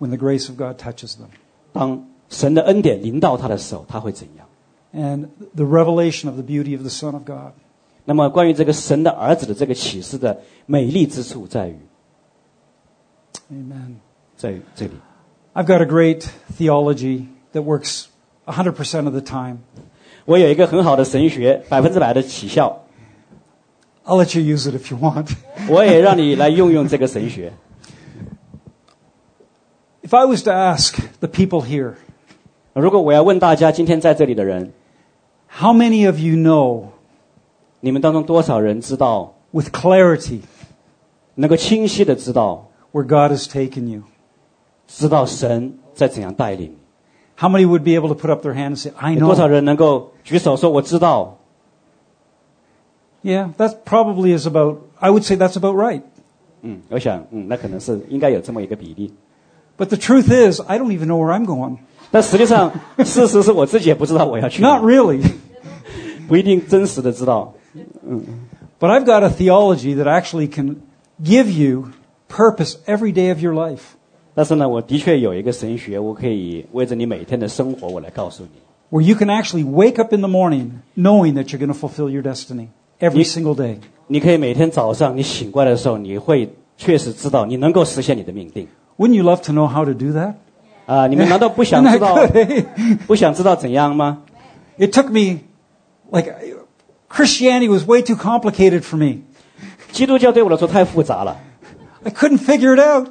，when the grace of God touches them. 当神的恩典临到他的时候，他会怎样？And the revelation of the beauty of the Son of God. 那么关于这个神的儿子的这个启示的美丽之处在于，Amen. 在于这里。 I've got a great theology that works 100% of the time. 我有一个很好的神学，百分之百的起效， I'll let you use it if you want. 我也让你来用用这个神学。 If I was to ask the people here, 如果我要问大家，今天在这里的人， how many of you know 你们当中多少人知道， with clarity 能够清晰的知道， where God has taken you? 知道神在怎样带领你？ How many would be able to put up their hand and say, I 有多少 know? 人能够举手说我知道？ Yeah, that probably is about, I would say that's about right. 嗯，我想，嗯，那可能是应该有这么一个比例。 But the truth is, I don't even know where I'm going. 但实际上，事实是我自己也不知道我要去哪 Not，really. 不一定真实的知道。 But I've got a theology that actually can give you purpose every day of your life, 但是呢，我的确有一个神学，我可以为着你每天的生活，我来告诉你。 where you can actually wake up in the morning knowing that you're going to fulfill your destiny every You- single day. 你可以每天早上你醒过来的时候，你会确实知道你能够实现你的命定 Wouldn't you love to know how to do that? 啊！你们难道不想 Isn't 知道 that good, eh? 不想知道怎样吗？ It took me, like, Christianity was way too complicated for me. 基督教对我来说太复杂了， I couldn't figure it out.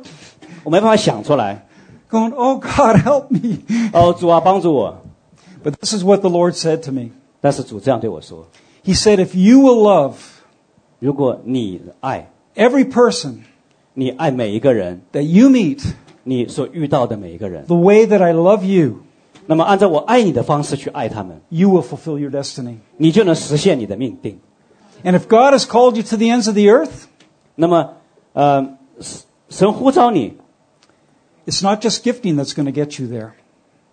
我没办法想出来。 Going, oh God, help me. 哦，主啊，帮助我！ But this is what the Lord said to me. 但是主这样对我说： He said, if you will love 如果你爱， every person 你爱每一个人， that you meet 你所遇到的每一个人， the way that I love you, 那么按照我爱你的方式去爱他们， you will fulfill your destiny. 你就能实现你的命定。 And if God has called you to the ends of the earth, 那么，呃，神神呼召你， it's not just gifting that's going to get you there.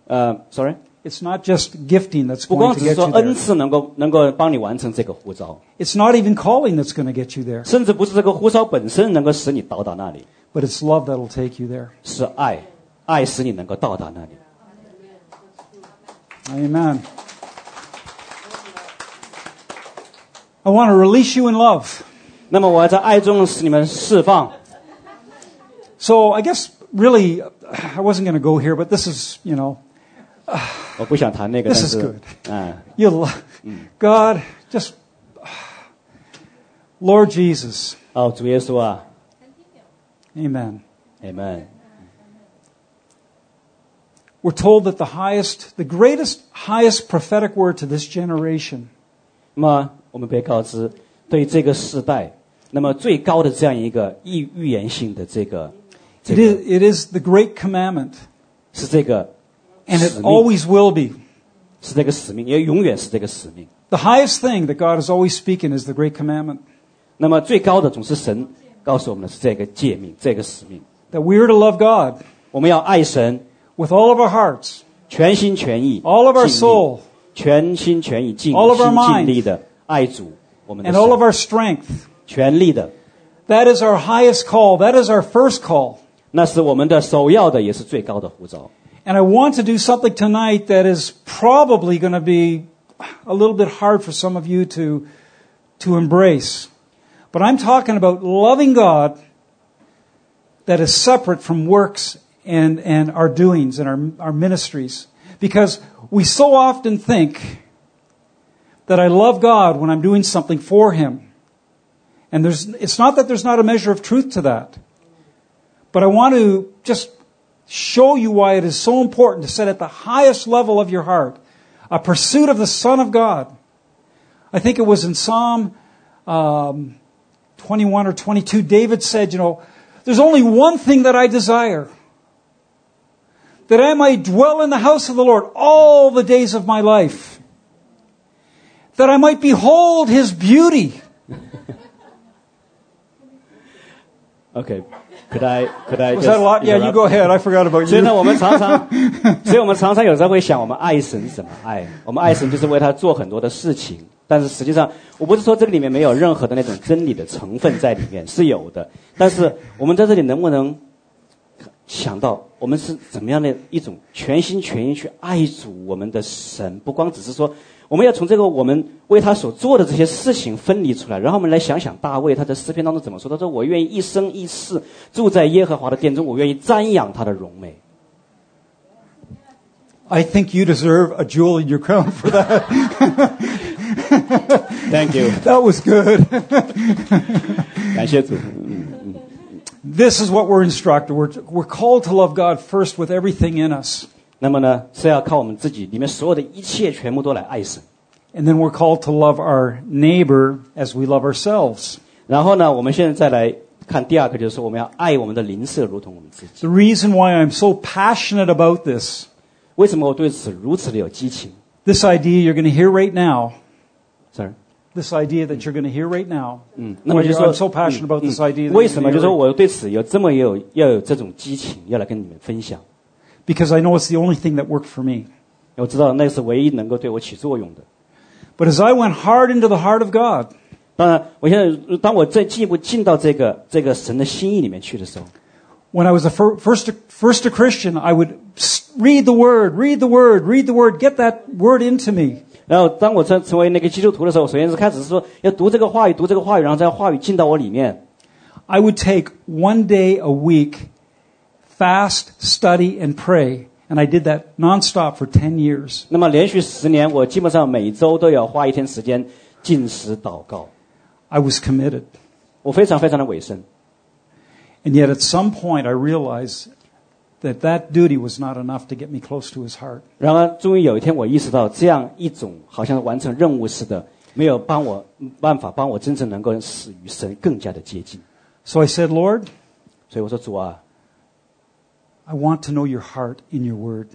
呃，sorry， It's not just gifting that's 不 going 光 to 只是 get 说 you 恩 there. 赐能够能够帮你完成这个呼召， It's not even calling that's going to get you there, 甚至不是这个呼召本身能够使你到达那里， but it's love that'll take you there. 是爱， 爱使你能够到达那里。 Amen. I want to release you in love. 那么我要在爱中使你们释放。 So I guess really, I wasn't going to go here, but this is, you know, 我不想谈那个， This 但 is 是 good.，嗯， you lo- God, just Lord Jesus. 哦，主耶稣啊 Amen. ，Amen。 We're told that the highest, the greatest, highest prophetic word to this generation 那么我们被告知，对这个时代，那么最高的这样一个预预言性的这个， 这 It 个 is, it is the great commandment, 是这个 and it 使命 always will be. 是这个使命，也永远是这个使命。 The highest thing that God is always speaking is the great commandment 那么最高的总是神告诉我们的是这个诫命，这个使命。 that we are to love God 我们要爱神， with all of our hearts, 全心全意 all of our 尽力 soul, 全心全意尽 all of our 心 mind 尽力的爱主，我们的 and all of 神 our strength. 全力的， That is our highest call. That is our first call. 那是我们的首要的，也是最高的呼召。 And I want to do something tonight that is probably going to be a little bit hard for some of you to, to embrace. But I'm talking about loving God that is separate from works and, and our doings and our, our ministries. Because we so often think that I love God when I'm doing something for Him. And there's, it's not that there's not a measure of truth to that. But I want to just show you why it is so important to set at the highest level of your heart a pursuit of the Son of God. I think it was in Psalm um, 21 or 22, David said, You know, there's only one thing that I desire that I might dwell in the house of the Lord all the days of my life, that I might behold his beauty. OK, could I could I Was just that a lot? Yeah, you go ahead. I forgot about you. 所以呢，我们常常，所以我们常常有时候会想，我们爱神是什么爱？我们爱神就是为他做很多的事情。但是实际上，我不是说这个里面没有任何的那种真理的成分在里面，是有的。但是我们在这里能不能想到，我们是怎么样的一种全心全意去爱主我们的神？不光只是说，我们要从这个我们为他所做的这些事情分离出来，然后我们来想想大卫他在诗篇当中怎么说？他说：“我愿意一生一世住在耶和华的殿中，我愿意瞻仰他的荣美。” I think you deserve a jewel in your crown for that. Thank you，That was good. 感谢主。This is what we're instructed. We're, we're called to love God first with everything in us. 那么呢，是要靠我们自己里面所有的一切全部都来爱神。 And then we're called to love our neighbor as we love ourselves. 然后呢，我们现在再来看第二个，就是说我们要爱我们的邻舍如同我们自己。 The reason why I'm so passionate about this, 为什么我对此如此的有激情 this idea you're going to hear right now, ？Sir， this idea that you're going to hear right now, 嗯，那么 why 就是 you're- 说 I'm so passionate about 嗯 this idea. 嗯 that 为 you're 什么？ gonna 就是 hear 说 right- 我对此有这么有要有这种激情，要来跟你们分享。 Because I know it's the only thing that worked for me. 我知道那是唯一能够对我起作用的。 But as I went hard into the heart of God, 当然，我现在当我再进一步进到这个这个神的心意里面去的时候， when I was a fir- first, first a Christian, I would s- read the Word, read the Word, read the Word, get that Word into me. 然后当我成成为那个基督徒的时候，首先是开始是说要读这个话语，读这个话语，然后这话语进到我里面。I would take one day a week, fast, study, and pray. And I did that nonstop for 10 years. 那么连续十年，我基本上每周都要花一天时间禁食祷告。I was committed. 我非常非常的委身。And yet at some point I realized that that duty was not enough to get me close to his heart. 然而，终于有一天，我意识到这样一种好像完成任务似的，没有帮我办法帮我真正能够使与神更加的接近。 So I said, Lord, 所以我说主啊， I want to know your heart in your word.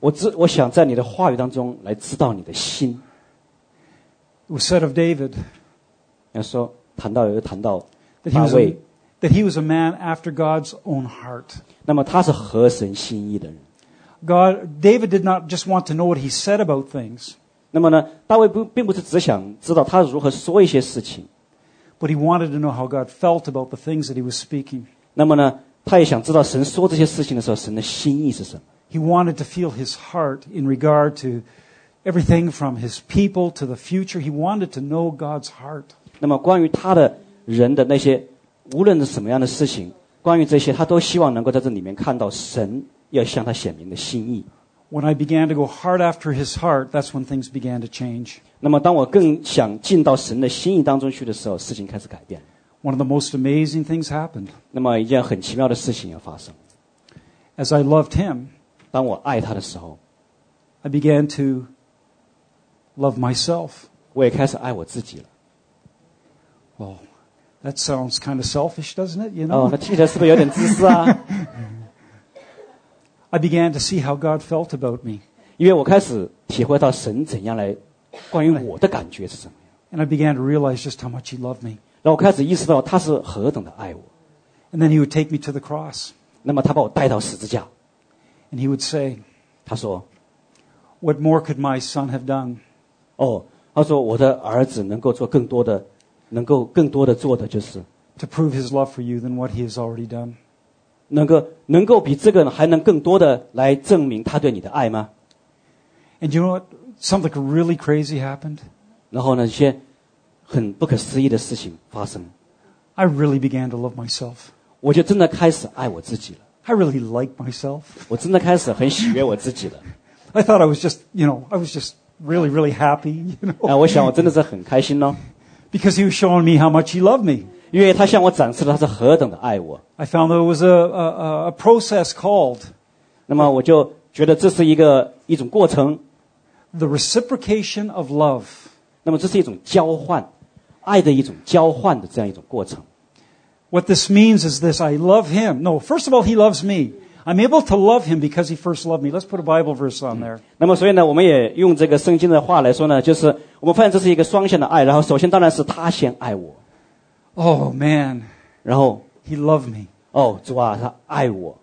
我知我想在你的话语当中来知道你的心。 It was said of David 要说谈到有谈到 that he 大 was a, 卫， that he was a man after God's own heart. 那么他是合神心意的人。 God, David did not just want to know what he said about things, 那么呢，大卫不并不是只想知道他如何说一些事情， but he wanted to know how God felt about the things that he was speaking. 那么呢， 他也想知道神说这些事情的时候，神的心意是什么。 He wanted to feel his heart in regard to everything from his people to the future. He wanted to know God's heart. 那么关于他的人的那些，无论是什么样的事情， 关于这些，他都希望能够在这里面看到神要向他显明的心意。 When I began to go hard after his heart, that's when things began to change. 那么当我更想进到神的心意当中去的时候，事情开始改变。 One of the most amazing things happened. 那么一件很奇妙的事情要发生。 As I loved him, 当我爱他的时候， I began to love myself. 我也开始爱我自己了。 Well, that sounds kind of selfish, doesn't it? You 哦 know? 那听起来是不是有点自私啊？ I began to see how God felt about me. 因为我开始体会到神怎样来关于我的感觉是什么样， And I began to realize just how much he loved me. 然后我开始意识到他是何等的爱我。 And then he would take me to the cross 那么他把我带到十字架， and he would say, 他说 What more could my son have done?：“ 哦，他说我的儿子能够做更多的， 能够更多的做的就是。” to prove his love for you than what he has already done. 能够能够比这个还能更多的来证明他对你的爱吗？ And you know what? Something really crazy happened. 然后呢，一些很不可思议的事情发生， I really began to love myself. 我就真的开始爱我自己了， I really liked myself. 我真的开始很喜悦我自己了。 I thought I was just, you know, I was just really, really happy, you know, 啊，我想我真的是很开心哦， because he was showing me how much he loved me. 因为他向我展示了他是何等的爱我。 I found there was a, a, a process called 那么我就觉得这是一个一种过程， the reciprocation of love. 那么这是一种交换，爱的一种交换的这样一种过程。 What this means is this I love him. No, first of all, he loves me. I'm able to love him because he first loved me. Let's put a Bible verse on there. 那么所以呢，我们也用这个圣经的话来说呢，就是我们发现这是一个双向的爱。然后首先当然是他先爱我， Oh, man, 然后 he loved me. 哦主啊，他爱我。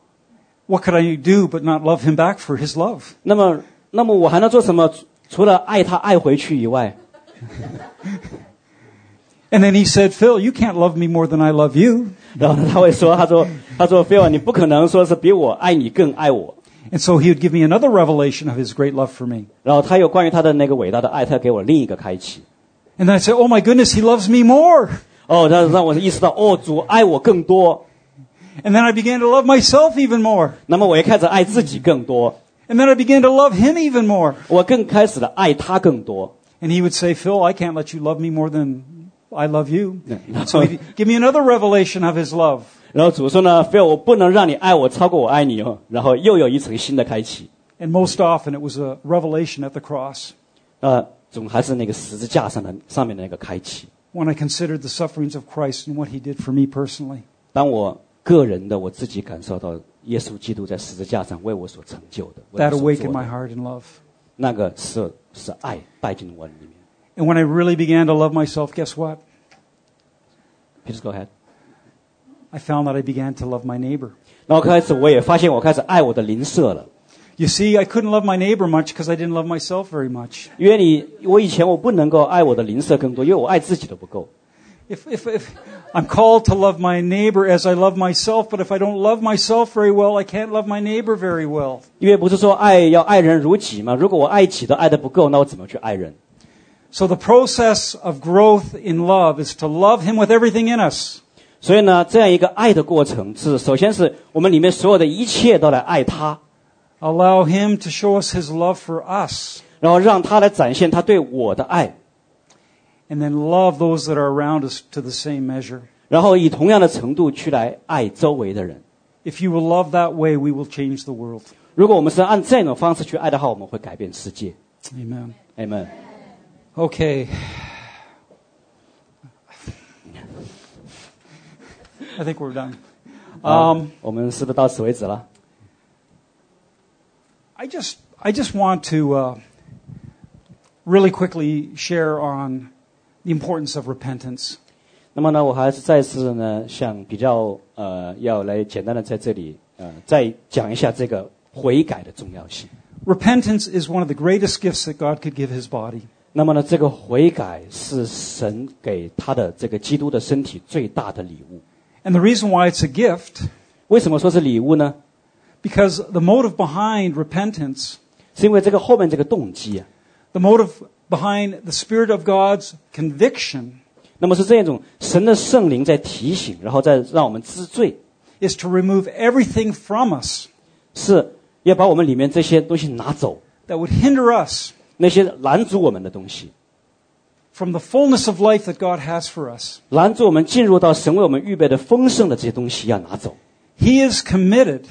What could I do but not love him back for his love? 那么那么我还能做什么？除除了爱他爱回去以外， And then he said, Phil, you can't love me more than I love you. 然后呢他会说，他说他说菲尔，你不可能说是比我爱你更爱我。 And so he would give me another revelation of his great love for me. 然后他有关于他的那个伟大的爱，他给我另一个开启。 And then I said, Oh my goodness, he loves me more. 哦，让让我意识到，哦，主爱我更多。 And then I began to love myself even more. 那么我也开始爱自己更多， And then I began to love him even more. 我更开始的爱他更多。 And he would say, Phil, I can't let you love me more than I love you. Yeah. So he'd give me another revelation of his love. 然后主说呢，菲尔，我不能让你爱我超过我爱你哦。然后又有一层新的开启， And most often it was a revelation at the cross 呃，总还是那个十字架上的上面的那个开启。 when I considered the sufferings of Christ and what he did for me personally. 当我个人的我自己感受到耶稣基督在十字架上为我所成就的，为 That 我所 awakened 做 my 的 heart in love. 那个是是爱带进我里面。 And when I really began to love myself, guess what? Please go ahead。 I found that I began to love my neighbor. 然后开始我也发现我开始爱我的邻舍了， You see, I couldn't love my neighbor much because I didn't love myself very much. 因为你我以前我不能够爱我的邻舍更多，因为我爱自己都不够。 If, if, if I'm called to love my neighbor as I love myself, but if I don't love myself very well, I can't love my neighbor very well. 因为不是说爱要爱人如己吗？如果我爱己都爱的不够，那我怎么去爱人？ So the process of growth in love is to love him with everything in us. 所以呢，这样一个爱的过程是，首先是我们里面所有的一切都来爱他， Allow him to show us his love for us. 然后让他来展现他对我的爱， And then love those that are around us to the same measure. 然后以同样的程度去来爱周围的人。 If you will love that way, we will change the world. 如果我们是按这种方式去爱的话，我们会改变世界。 Amen. Amen。 Okay. I think we're done. 啊 Um, 我们是不是到此为止了？ I just, I just want to uh, really quickly share on the importance of repentance. 那么呢，我还是再次呢，想比较呃，要来简单的在这里呃，再讲一下这个悔改的重要性。 Repentance is one of the greatest gifts that God could give His body. 那么呢，这个悔改是神给他的这个基督的身体最大的礼物。 And the reason why it's a gift 为什么说是礼物呢？ Because the motive behind repentance, 是因为这个后面这个动机啊， the motive behind the Spirit of God's conviction, 那么是这样一种神的圣灵在提醒，然后再让我们知罪， is to remove everything from us 是要把我们里面这些东西拿走， that would hinder us 那些拦阻我们的东西， from the fullness of life that God has for us. 拦阻我们进入到神为我们预备的丰盛的这些东西要拿走。 He is committed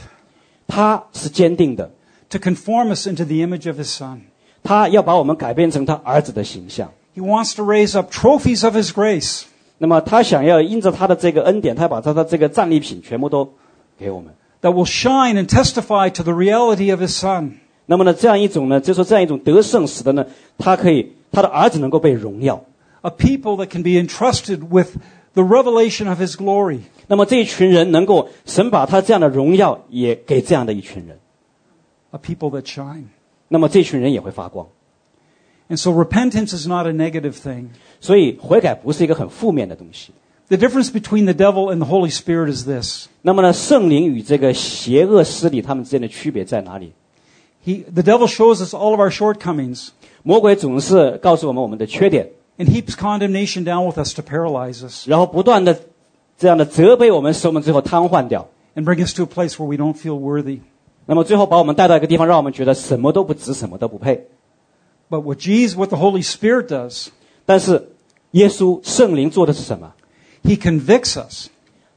他是坚定的， to conform us into the image of His Son. 他要把我们改变成他儿子的形象。 He wants to raise up trophies of His grace 那么他想要因着他的这个恩典，他把他的这个战利品全部都给我们。 that will shine and testify to the reality of His Son. 那么呢，这样一种呢，就说这样一种得胜，使得呢，他可以他的儿子能够被荣耀。A people that can be entrusted with the revelation of His glory. 那么这一群人能够神把他这样的荣耀也给这样的一群人，A people that shine. 那么这群人也会发光。And so repentance is not a negative thing. 所以悔改不是一个很负面的东西。The difference between the devil and the Holy Spirit is this. 那么呢，圣灵与这个邪恶势力他们之间的区别在哪里？He, the devil shows us all of our shortcomings 魔鬼总是告诉我们我们的缺点， and heaps condemnation down with us to paralyze us 然后不断的这样的责备我们，使我们最后瘫痪掉。 and bring us to a place where we don't feel worthy. 那么最后把我们带到一个地方，让我们觉得什么都不值，什么都不配。 But what Jesus, what the Holy Spirit does, 但是耶稣圣灵做的是什么？ He convicts us,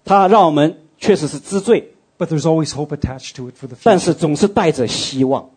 他让我们确实是知罪， but there's always hope attached to it for the 但 future. 是总是带着希望。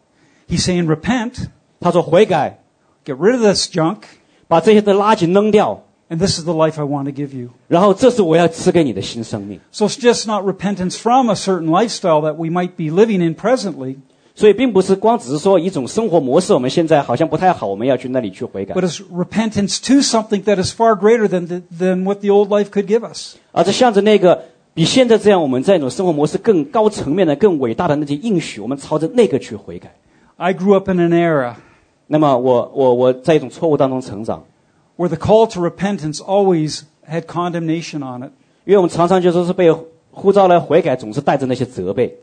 He's saying, repent, 他说悔改， get rid of this junk, 把这些的垃圾扔掉， and this is the life I want to give you. 然后这是我要赐给你的新生命。 So it's just not repentance from a certain lifestyle that we might be living in presently, 所以并不是光只是说一种生活模式，我们现在好像不太好，我们要去那里去悔改 but，it's repentance to something that is far greater than, the, than what the old life could give us. 而是向着那个比现在这样我们在一种生活模式更高层面的、更伟大的那些应许，我们朝着那个去悔改。 I grew up in an era 那么我我我在一种错误当中成长， where the call to repentance always had condemnation on it, 因为我们常常就说是被呼召来悔改，总是带着那些责备，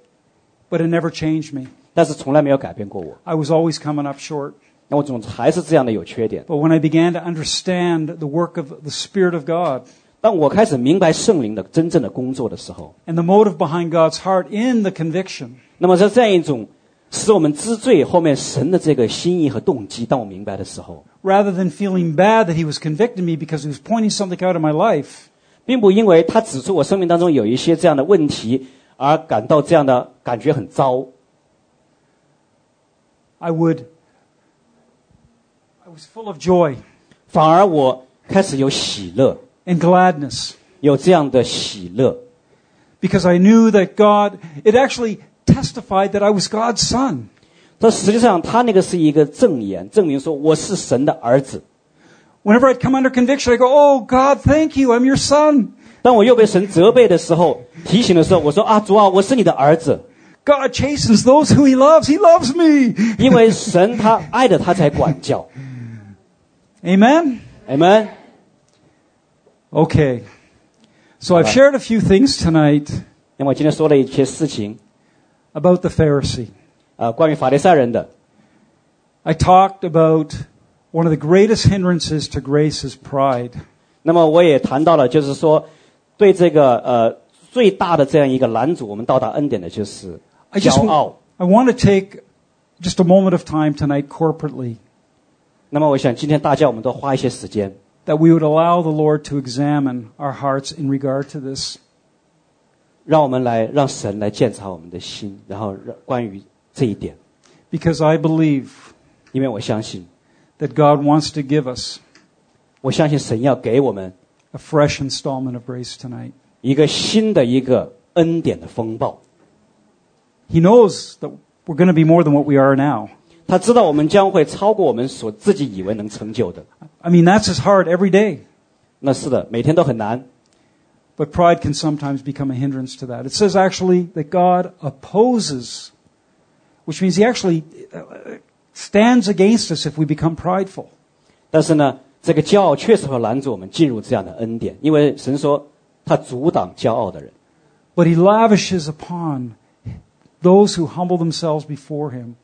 but it never changed me. 但是从来没有改变过我。 I was always coming up short. 那我总还是这样的有缺点。 But when I began to understand the work of the Spirit of God 当我开始明白圣灵的真正的工作的时候， and the motive behind God's heart in the conviction, 那么在这样一种 使我们知罪后面神的这个心意和动机，当我明白的时候， rather than feeling bad that He was convicting me because He was pointing something out of my life, 并不因为他指出我生命当中有一些这样的问题而感到这样的感觉很糟， I would, I was full of joy 反而我开始有喜乐， and gladness 有这样的喜乐， because I knew that God, it actually testified that I was God's son. 但实际上他那个是一个证言，证明说我是神的儿子。 Whenever I'd come under conviction, I go, Oh God, thank you, I'm your son. 当我又被神责备的时候，提醒的时候，我说啊，主啊，我是你的儿子， God chastens those who He loves. He loves me. 因为神他爱的他才管教。 Amen? Amen。 Okay. So I've shared a few things tonight 那么我今天说了一些事情， about the Pharisee. 啊，关于法利赛人的， I talked about one of the greatest hindrances to grace is pride. 那么我也谈到了，就是说，对这个呃最大的这样一个拦阻我们到达恩典的，就是 I just 骄傲。 I want to take just a moment of time tonight corporately 那么我想今天大家我们都花一些时间， that we would allow the Lord to examine our hearts in regard to this. 让我们来让神来检查我们的心，然后让关于这一点， Because I believe 因为我相信， that God wants to give us 我相信神要给我们 a fresh installment of grace tonight. 一个新的一个恩典的风暴。 He knows that we're going to be more than what we are now. 他知道我们将会超过我们所自己以为能成就的。 I mean, that's his heart every day. 那是的，每天都很难。 But pride can sometimes become a hindrance to that. It says actually that God opposes, which means he actually uh, stands against us if we become prideful. 但是呢，这个骄傲确实会拦阻我们进入这样的恩典，因为神说他阻挡骄傲的人。 but He lavishes upon those who humble themselves before Him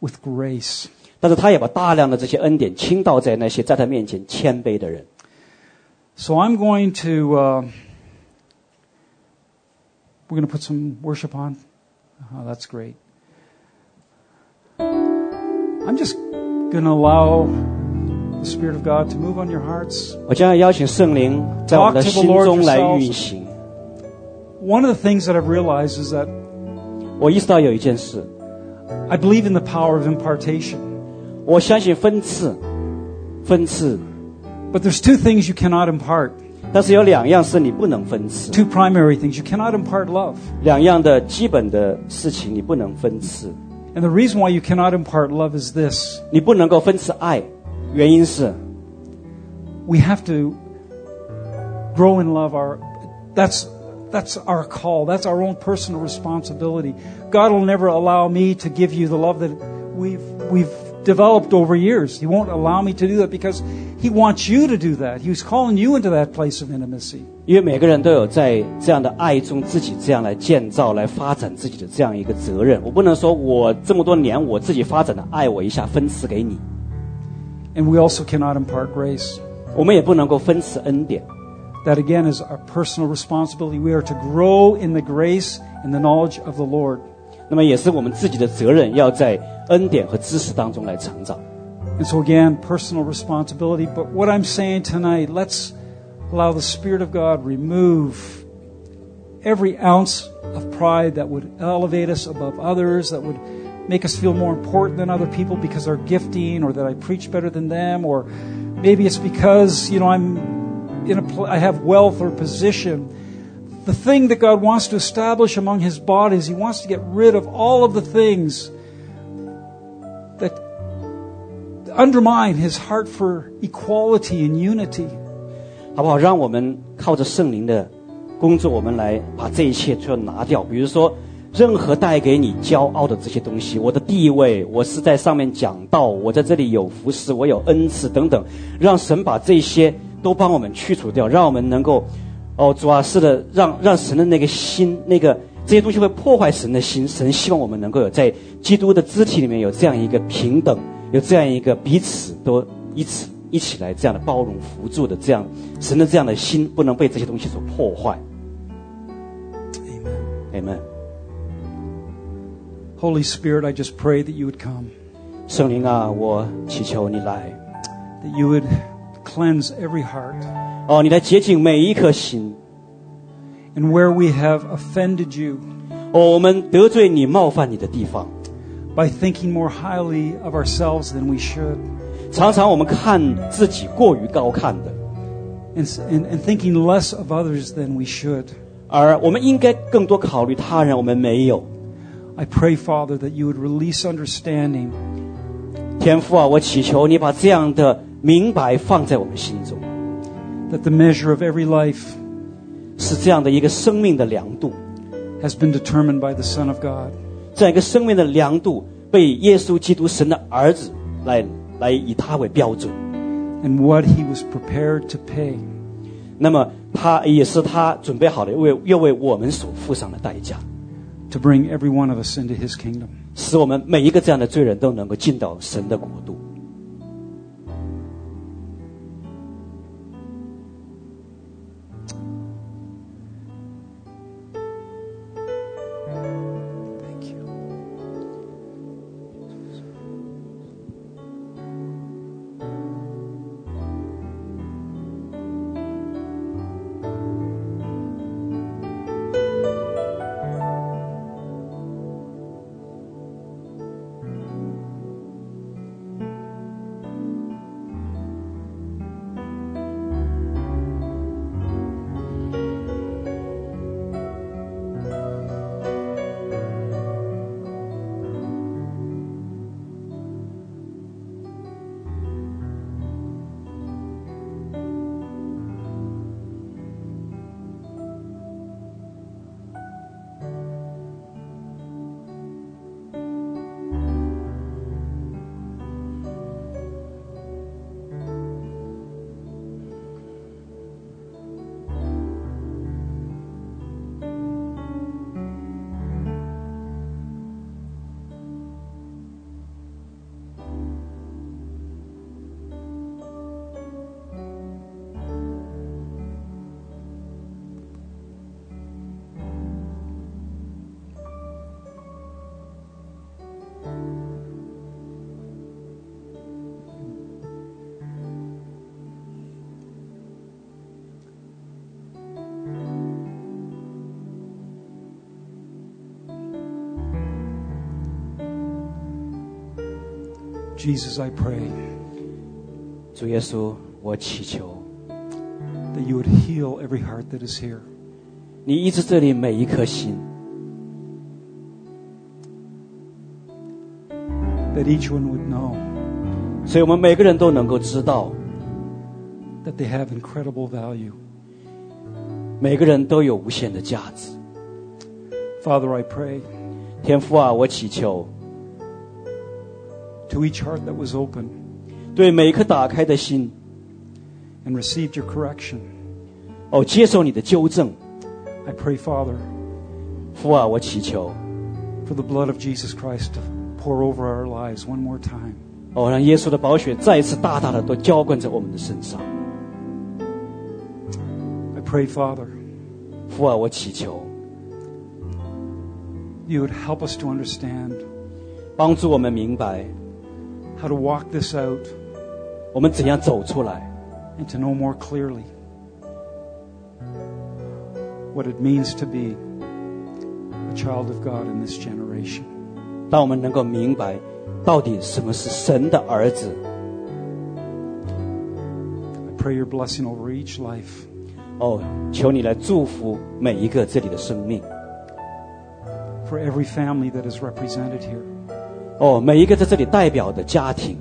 with grace. 但是他也把大量的这些恩典倾倒在那些在他面前谦卑的人。 So I'm going to, uh, we're going to put some worship on. Oh, that's great. I'm just going to allow the Spirit of God to move on your hearts. 我将要邀请圣灵在我们的 Talk to 心 the Lord 中来 yourselves. 运行。 One of the things that I've realized is that 我意识到有一件事， I believe in the power of impartation. 我相信分次，分次， But there's two things you cannot impart. 但是有两样是你不能分赐。Two primary things you cannot impart love. 两样的基本的事情你不能分赐。And the reason why you cannot impart love is this. 你不能够分赐爱，原因是 we have to grow in love our that's that's our call. That's our own personal responsibility. God will never allow me to give you the love that we've we've developed over years he won't allow me to do that because he wants you to do that he's calling you into that place of intimacy 因为每个人都有在这样的爱中自己这样来建造、来发展自己的这样一个责任。我不能说我这么多年我自己发展的爱，我一下分赐给你， and we also cannot impart grace 我们也不能够分赐恩典。 that again is our personal responsibility we are to grow in the grace and the knowledge of the lord 那么也是我们自己的责任，要在 恩典和知识当中来成长。 And so again, personal responsibility. But what I'm saying tonight, let's allow the Spirit of God remove every ounce of pride that would elevate us above others, that would make us feel more important than other people because our gifting or that I preach better than them or maybe it's because, you know, I'm in a pl- I have wealth or position. The thing that God wants to establish among his body is he wants to get rid of all of the things undermine his heart for equality and unity. 好不好？让我们靠着圣灵的工作，我们来把这一切就拿掉。比如说，任何带给你骄傲的这些东西，我的地位，我是在上面讲道，我在这里有服侍，我有恩赐等等，让神把这些都帮我们去除掉，让我们能够，哦，主啊，是的，让让神的那个心，那个这些东西会破坏神的心。神希望我们能够有在基督的肢体里面有这样一个平等，有这样一个彼此都一起一起来这样的包容扶助的这样神的这样的心，不能被这些东西所破坏。Amen. Amen。Holy Spirit, I just pray that you would come, 圣灵啊，我祈求你来，that you would cleanse every heart. 哦，你来洁净每一颗心。And where we have offended you 哦，我们得罪你、冒犯你的地方，by thinking more highly of ourselves than we should, 常常我们看自己过于高看的， and, and, and thinking less of others than we should. 而我们应该更多考虑他人，我们没有。 I pray, Father, that you would release understanding 天父啊，我祈求你把这样的明白放在我们心中， that the measure of every life 是这样的一个生命的量度， has been determined by the Son of God. 这样一个生命的量度被耶稣基督神的儿子来来以他为标准。and what he was prepared to pay. 那么他也是他准备好的，为要为我们所付上的代价，to bring every one of us into his kingdom. 使我们每一个这样的罪人都能够进到神的国度。Jesus, I pray 主耶稣，我祈求 that you would heal every heart that is here. 你医治这里每一颗心， That each one would know 所以我们每个人都能够知道， that they have incredible value. 每个人都有无限的价值。 Father, I pray 天父啊，我祈求 to each heart that was open 对每一颗打开的心， and received your correction. 哦，接受你的纠正。 I pray, Father, 父啊，我祈求 for the blood of Jesus Christ to pour over our lives one more time. 哦，让耶稣的宝血再一次大大的都浇灌在我们的身上。 I pray, Father, 父啊，我祈求 you would help us to understand 帮助我们明白 how to walk this out 我们怎样走出来， and to know more clearly what it means to be a child of God in this generation. 让我们能够明白到底什么是神的儿子。 I pray your blessing over each life. 哦，求你来祝福每一个这里的生命。 for every family that is represented here. 哦，每一个在这里代表的家庭。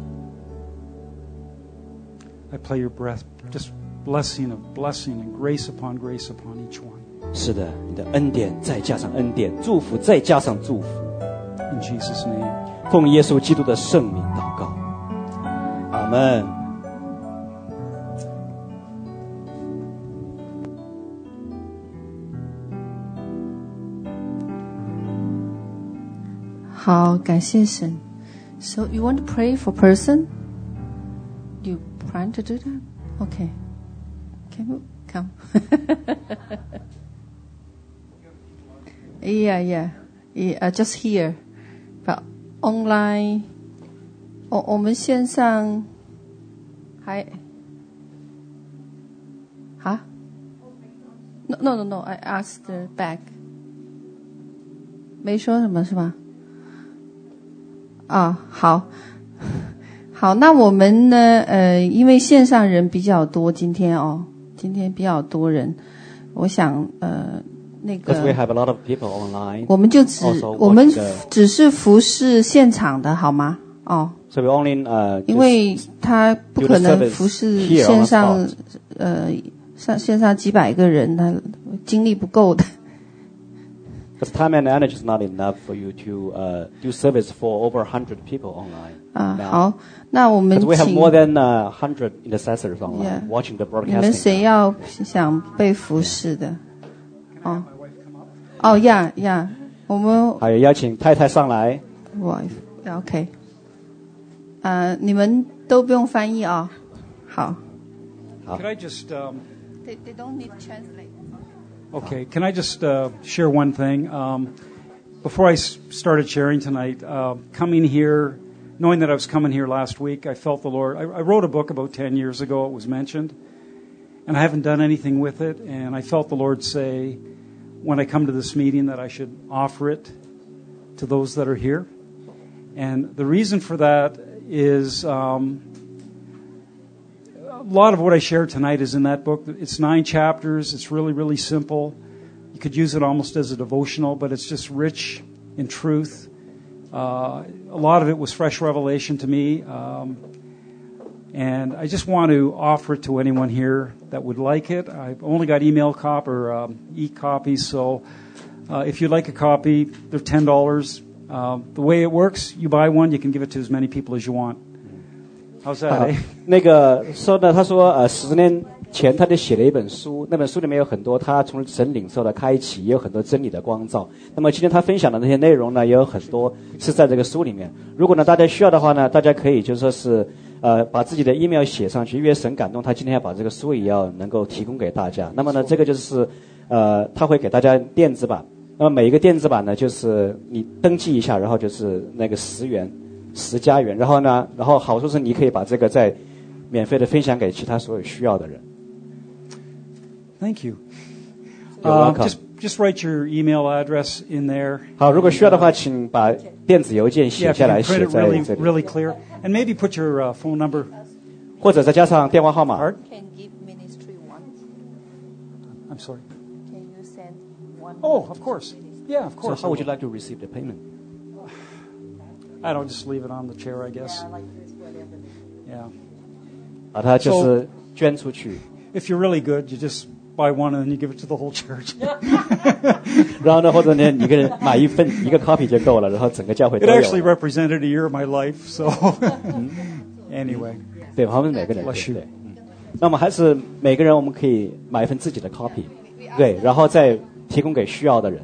I play your breath, just blessing of blessing and grace upon grace upon each one. 是的，你的恩典再加上恩典，祝福再加上祝福。In Jesus' name. 奉耶稣基督的圣名祷告，阿门。好，感谢神。So you want to pray for person? You plan to do that? Okay. Can you come? yeah, yeah. yeah uh, just here. But online. 我我们线上还啊？No no no no. I asked back. 没说什么是吧？ 啊，好，好，那我们呢？呃，因为线上人比较多，今天哦，今天比较多人，我想呃，那 we 个 have a lot of people online, 我们就只我们只是服侍现场的好吗？哦，so we only uh, 因为他不可能服侍线上呃上线上几百个人，他精力不够的。because time and energy is not enough for you to uh, do service for over 100 people online. 啊， now. 好，那我们 Because we have 请 more than uh, 100 intercessors online Yeah. watching the 你们谁 broadcasting. 要想被服侍的？哦，哦呀呀，我们还有邀请太太上来。 wife OK，呃，你们都不用翻译啊、好。 Could I just um, They they don't need translate. Okay, can I just uh, share one thing? Um, before I s- started sharing tonight, uh, coming here, knowing that I was coming here last week, I felt the Lord. I, I wrote a book about 10 years ago, it was mentioned, and I haven't done anything with it, and I felt the Lord say, when I come to this meeting, that I should offer it to those that are here. And the reason for that is um, a lot of what I share tonight is in that book. It's nine chapters. It's really, really simple. You could use it almost as a devotional, but it's just rich in truth. Uh, a lot of it was fresh revelation to me. Um, and I just want to offer it to anyone here that would like it. I've only got email cop or um, e copies, so uh, if you'd like a copy, they're ten dollars. Uh, the way it works, you buy one, you can give it to as many people as you want. How's that? 啊 eh?，那个说呢，他说呃，十年前他就写了一本书，那本书里面有很多他从神领受的开启，也有很多真理的光照。那么今天他分享的那些内容呢，也有很多是在这个书里面。如果呢大家需要的话呢，大家可以就说是呃把自己的 email 写上去，因为神感动他今天要把这个书也要能够提供给大家。那么呢，这个就是呃他会给大家电子版。那么每一个电子版呢，就是你登记一下，然后就是那个十元。十加元，然后呢，然后好处是你可以把这个再免费的分享给其他所有需要的人。Thank you. Uh, just just write your email address in there. 好，如果需要的话，请把电子邮件 Yeah, 写下 you 来，can print 写 it 在 really, 这里，really clear, and maybe put your uh, phone number. 或者再加上电话号码。Art, Can give ministry one. I'm sorry. Can you send one? Oh, of course. Yeah, of course. So how would you like to receive the payment？I don't just leave it on the chair, I guess. Yeah, like this, whatever. Yeah. 啊，他就是捐出去， If you're really good, you just buy one and then you give it to the whole church. 然后呢，或者呢，你一个人买一份一个 copy 就够了，然后整个教会 It 都 actually 有了。 represented a year of my life, so anyway. 对，他们每个人对 Bless you 对。嗯那么还是每个人我们可以买一份自己的 copy，对，然后再提供给需要的人。